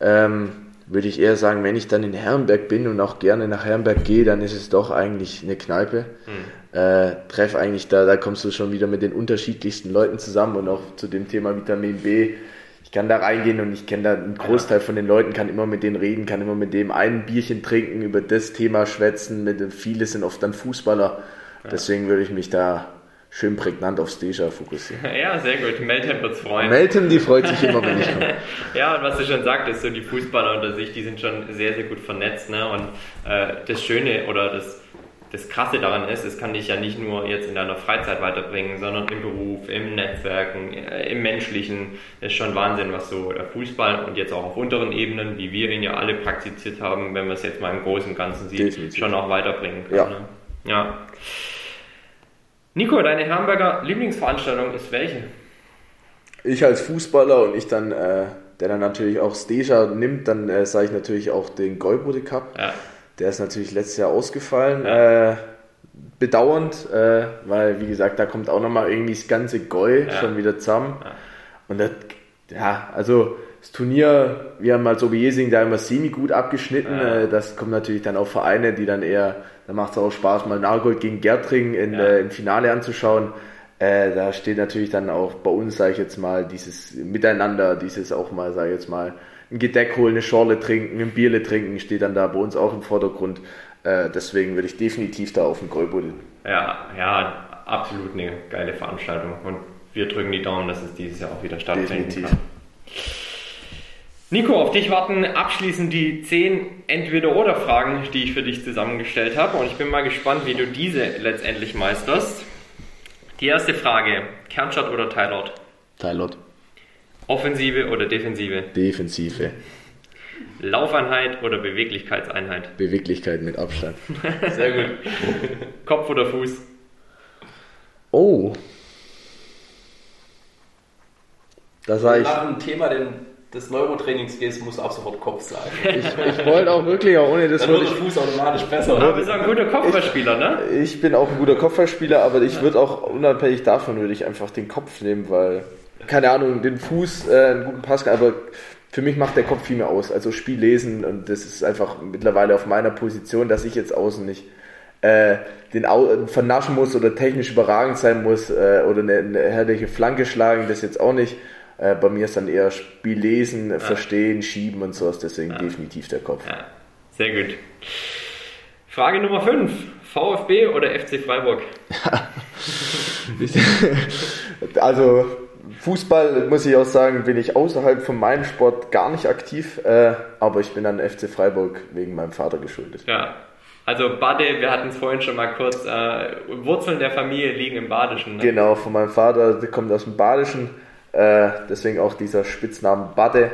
ähm, würde ich eher sagen, wenn ich dann in Herrenberg bin und auch gerne nach Herrenberg gehe, dann ist es doch eigentlich eine Kneipe. Mhm. Äh, treff eigentlich da, da kommst du schon wieder mit den unterschiedlichsten Leuten zusammen und auch zu dem Thema Vitamin B ich kann da reingehen und ich kenne da einen Großteil von den Leuten, kann immer mit denen reden, kann immer mit dem ein Bierchen trinken, über das Thema schwätzen. Mit, viele sind oft dann Fußballer. Deswegen würde ich mich da schön prägnant auf Steja fokussieren. Ja, sehr gut. Melton wird es freuen. Melton, die freut sich immer, wenn ich komme. ja, und was du schon sagtest, so die Fußballer unter sich, die sind schon sehr, sehr gut vernetzt. Ne? Und äh, das Schöne oder das das Krasse daran ist, es kann dich ja nicht nur jetzt in deiner Freizeit weiterbringen, sondern im Beruf, im Netzwerken, äh, im Menschlichen. Das ist schon Wahnsinn, was so der Fußball und jetzt auch auf unteren Ebenen, wie wir ihn ja alle praktiziert haben, wenn man es jetzt mal im Großen und Ganzen sieht, Definitiv. schon auch weiterbringen kann. Ja. Ne? ja. Nico, deine Herrenberger Lieblingsveranstaltung ist welche? Ich als Fußballer und ich dann, äh, der dann natürlich auch Steja nimmt, dann äh, sage ich natürlich auch den Golbode Cup. Ja der ist natürlich letztes Jahr ausgefallen. Ja. Äh, bedauernd, äh, weil, wie gesagt, da kommt auch nochmal irgendwie das ganze Goi ja. schon wieder zusammen. Und das, ja, also das Turnier, wir haben als Oberjesing da immer semi-gut abgeschnitten. Ja. Äh, das kommt natürlich dann auf Vereine, die dann eher, da macht es auch Spaß, mal Nagold gegen Gertring in, ja. äh, im Finale anzuschauen. Äh, da steht natürlich dann auch bei uns, sage ich jetzt mal, dieses Miteinander, dieses auch mal, sage ich jetzt mal, ein Gedeck holen, eine Schorle trinken, ein Bierle trinken, steht dann da bei uns auch im Vordergrund. Äh, deswegen würde ich definitiv da auf den Gräubuddel. Ja, ja, absolut eine geile Veranstaltung. Und wir drücken die Daumen, dass es dieses Jahr auch wieder stattfinden Definitiv. kann. Nico, auf dich warten abschließend die zehn Entweder-Oder-Fragen, die ich für dich zusammengestellt habe. Und ich bin mal gespannt, wie du diese letztendlich meisterst. Die erste Frage: Kernstadt oder Teilort? Teilort. Offensive oder Defensive? Defensive. Laufeinheit oder Beweglichkeitseinheit? Beweglichkeit mit Abstand. Sehr gut. Kopf oder Fuß? Oh. Da sage ich. Nach dem Thema den, des Neurotrainings gehst, musst du auch sofort Kopf sagen. Ich, ich wollte auch wirklich, auch ohne das würde ich Fuß automatisch besser. Du bist auch ein guter Kopfballspieler, ne? Ich bin auch ein guter Kopfballspieler, aber ich würde auch unabhängig davon würde ich einfach den Kopf nehmen, weil keine Ahnung, den Fuß, äh, einen guten Pass, aber für mich macht der Kopf viel mehr aus. Also Spiel lesen und das ist einfach mittlerweile auf meiner Position, dass ich jetzt außen nicht äh, den Au vernaschen muss oder technisch überragend sein muss äh, oder eine, eine herrliche Flanke schlagen, das jetzt auch nicht. Äh, bei mir ist dann eher Spiel lesen, ja. verstehen, schieben und sowas, deswegen ja. definitiv der Kopf. Ja. Sehr gut. Frage Nummer 5. VfB oder FC Freiburg? also Fußball, muss ich auch sagen, bin ich außerhalb von meinem Sport gar nicht aktiv, äh, aber ich bin an FC Freiburg wegen meinem Vater geschuldet. Ja, also Bade, wir hatten es vorhin schon mal kurz, äh, Wurzeln der Familie liegen im Badischen. Ne? Genau, von meinem Vater, der kommt aus dem Badischen, äh, deswegen auch dieser Spitznamen Bade.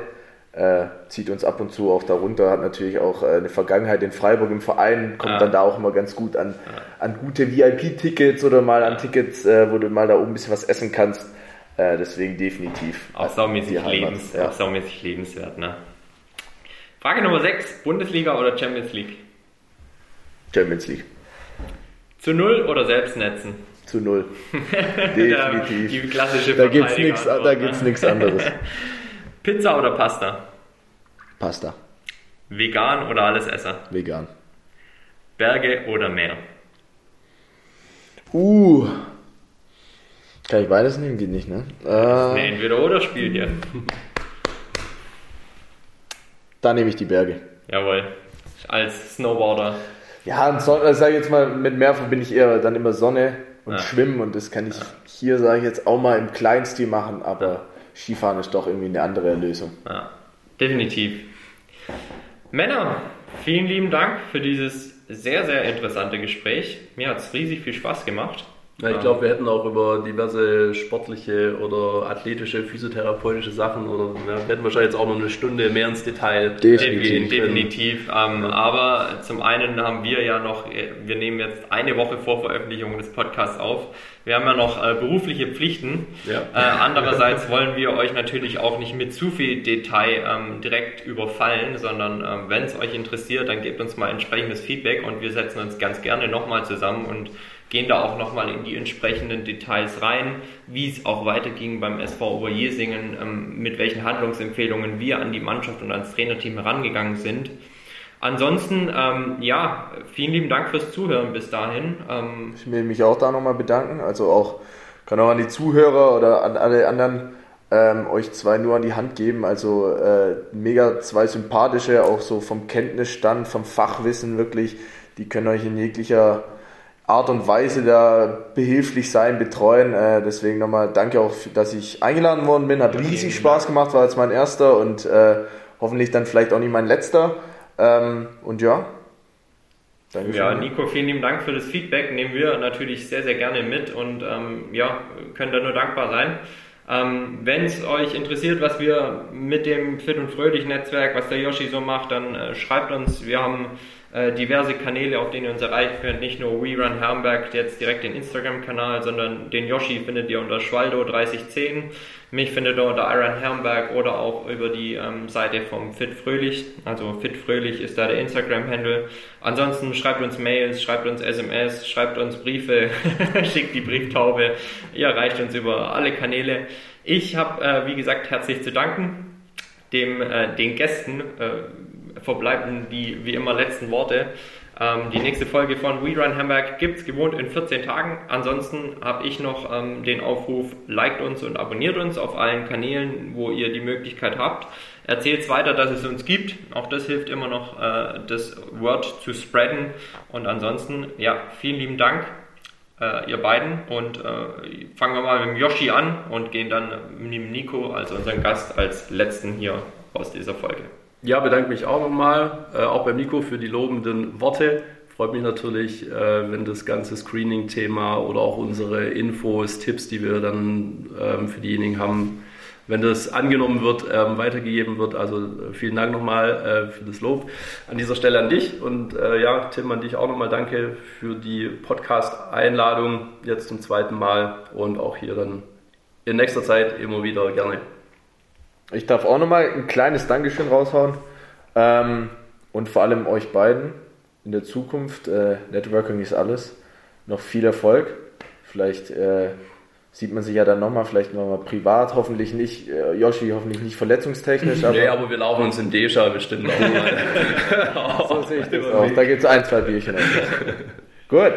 Äh, zieht uns ab und zu auch darunter, hat natürlich auch äh, eine Vergangenheit in Freiburg im Verein, kommt ja. dann da auch immer ganz gut an, ja. an gute VIP-Tickets oder mal an Tickets, äh, wo du mal da oben ein bisschen was essen kannst. Äh, deswegen definitiv. Auch saumäßig, lebens, auch saumäßig lebenswert. Ne? Frage Nummer 6, Bundesliga oder Champions League? Champions League. Zu null oder selbst netzen? Zu null. Definitiv. Die klassische Da gibt es nichts anderes. Pizza oder Pasta? Pasta. Vegan oder alles Esser? Vegan. Berge oder Meer? Uh. Kann ich beides nehmen? Geht nicht, ne? Das ist ein äh, Entweder-Oder-Spiel hier. Da nehme ich die Berge. Jawohl. Als Snowboarder. Ja, und Sonne, also sag ich jetzt mal, mit Meer verbinde ich eher dann immer Sonne und ja. Schwimmen und das kann ich hier, sage ich jetzt, auch mal im Kleinstil machen, aber. Skifahren ist doch irgendwie eine andere Lösung. Ja, definitiv. Männer, vielen lieben Dank für dieses sehr, sehr interessante Gespräch. Mir hat es riesig viel Spaß gemacht. Ja, ich glaube, wir hätten auch über diverse sportliche oder athletische, physiotherapeutische Sachen oder ja, wir hätten wahrscheinlich jetzt auch noch eine Stunde mehr ins Detail definitiv. Definitiv. Ähm, aber zum einen haben wir ja noch, wir nehmen jetzt eine Woche vor Veröffentlichung des Podcasts auf. Wir haben ja noch äh, berufliche Pflichten. Ja. Äh, andererseits wollen wir euch natürlich auch nicht mit zu viel Detail ähm, direkt überfallen, sondern ähm, wenn es euch interessiert, dann gebt uns mal entsprechendes Feedback und wir setzen uns ganz gerne nochmal zusammen und gehen da auch nochmal in die entsprechenden Details rein, wie es auch weiterging beim SV Oberjesingen, ähm, mit welchen Handlungsempfehlungen wir an die Mannschaft und ans Trainerteam herangegangen sind. Ansonsten, ähm, ja, vielen lieben Dank fürs Zuhören bis dahin. Ähm, ich will mich auch da nochmal bedanken. Also auch, kann auch an die Zuhörer oder an alle anderen ähm, euch zwei nur an die Hand geben. Also äh, mega zwei sympathische, auch so vom Kenntnisstand, vom Fachwissen wirklich. Die können euch in jeglicher Art und Weise da behilflich sein, betreuen. Äh, deswegen nochmal danke auch, dass ich eingeladen worden bin. Hat riesig Spaß gemacht, war jetzt mein erster und äh, hoffentlich dann vielleicht auch nicht mein letzter. Ähm, und ja. Danke ja, Nico, vielen lieben Dank für das Feedback. Nehmen wir natürlich sehr, sehr gerne mit und ähm, ja, können da nur dankbar sein. Ähm, Wenn es euch interessiert, was wir mit dem Fit und Fröhlich Netzwerk, was der Yoshi so macht, dann äh, schreibt uns. Wir haben äh, diverse Kanäle, auf denen ihr uns erreichen könnt. Nicht nur WeRun Herrenberg, jetzt direkt den Instagram-Kanal, sondern den Yoshi findet ihr unter Schwaldo3010. Mich findet ihr unter Iron Herrenberg oder auch über die ähm, Seite vom Fit Fröhlich. Also Fit Fröhlich ist da der Instagram-Handle. Ansonsten schreibt uns Mails, schreibt uns SMS, schreibt uns Briefe, schickt die Brieftaube. Ihr erreicht uns über alle Kanäle. Ich habe, äh, wie gesagt, herzlich zu danken dem, äh, den Gästen äh, verbleiben die wie immer letzten Worte. Ähm, die nächste Folge von We Run Hamburg gibt es gewohnt in 14 Tagen. Ansonsten habe ich noch ähm, den Aufruf, liked uns und abonniert uns auf allen Kanälen, wo ihr die Möglichkeit habt. Erzählt es weiter, dass es uns gibt. Auch das hilft immer noch, äh, das Word zu spreaden. Und ansonsten, ja, vielen lieben Dank, äh, ihr beiden. Und äh, fangen wir mal mit dem Yoshi an und gehen dann mit dem Nico, also unseren Gast, als letzten hier aus dieser Folge. Ja, bedanke mich auch nochmal, äh, auch beim Nico für die lobenden Worte. Freut mich natürlich, äh, wenn das ganze Screening-Thema oder auch unsere Infos, Tipps, die wir dann ähm, für diejenigen haben, wenn das angenommen wird, ähm, weitergegeben wird. Also äh, vielen Dank nochmal äh, für das Lob an dieser Stelle an dich und äh, ja, Tim, an dich auch nochmal danke für die Podcast-Einladung jetzt zum zweiten Mal und auch hier dann in nächster Zeit immer wieder gerne. Ich darf auch nochmal ein kleines Dankeschön raushauen. Ähm, und vor allem euch beiden in der Zukunft. Äh, Networking ist alles. Noch viel Erfolg. Vielleicht äh, sieht man sich ja dann nochmal, vielleicht nochmal privat, hoffentlich nicht, äh, Yoshi hoffentlich nicht verletzungstechnisch. Aber nee, aber wir laufen uns in Deja bestimmt auch mal. so sehe ich das auch. Da gibt es ein, zwei Bierchen. Gut,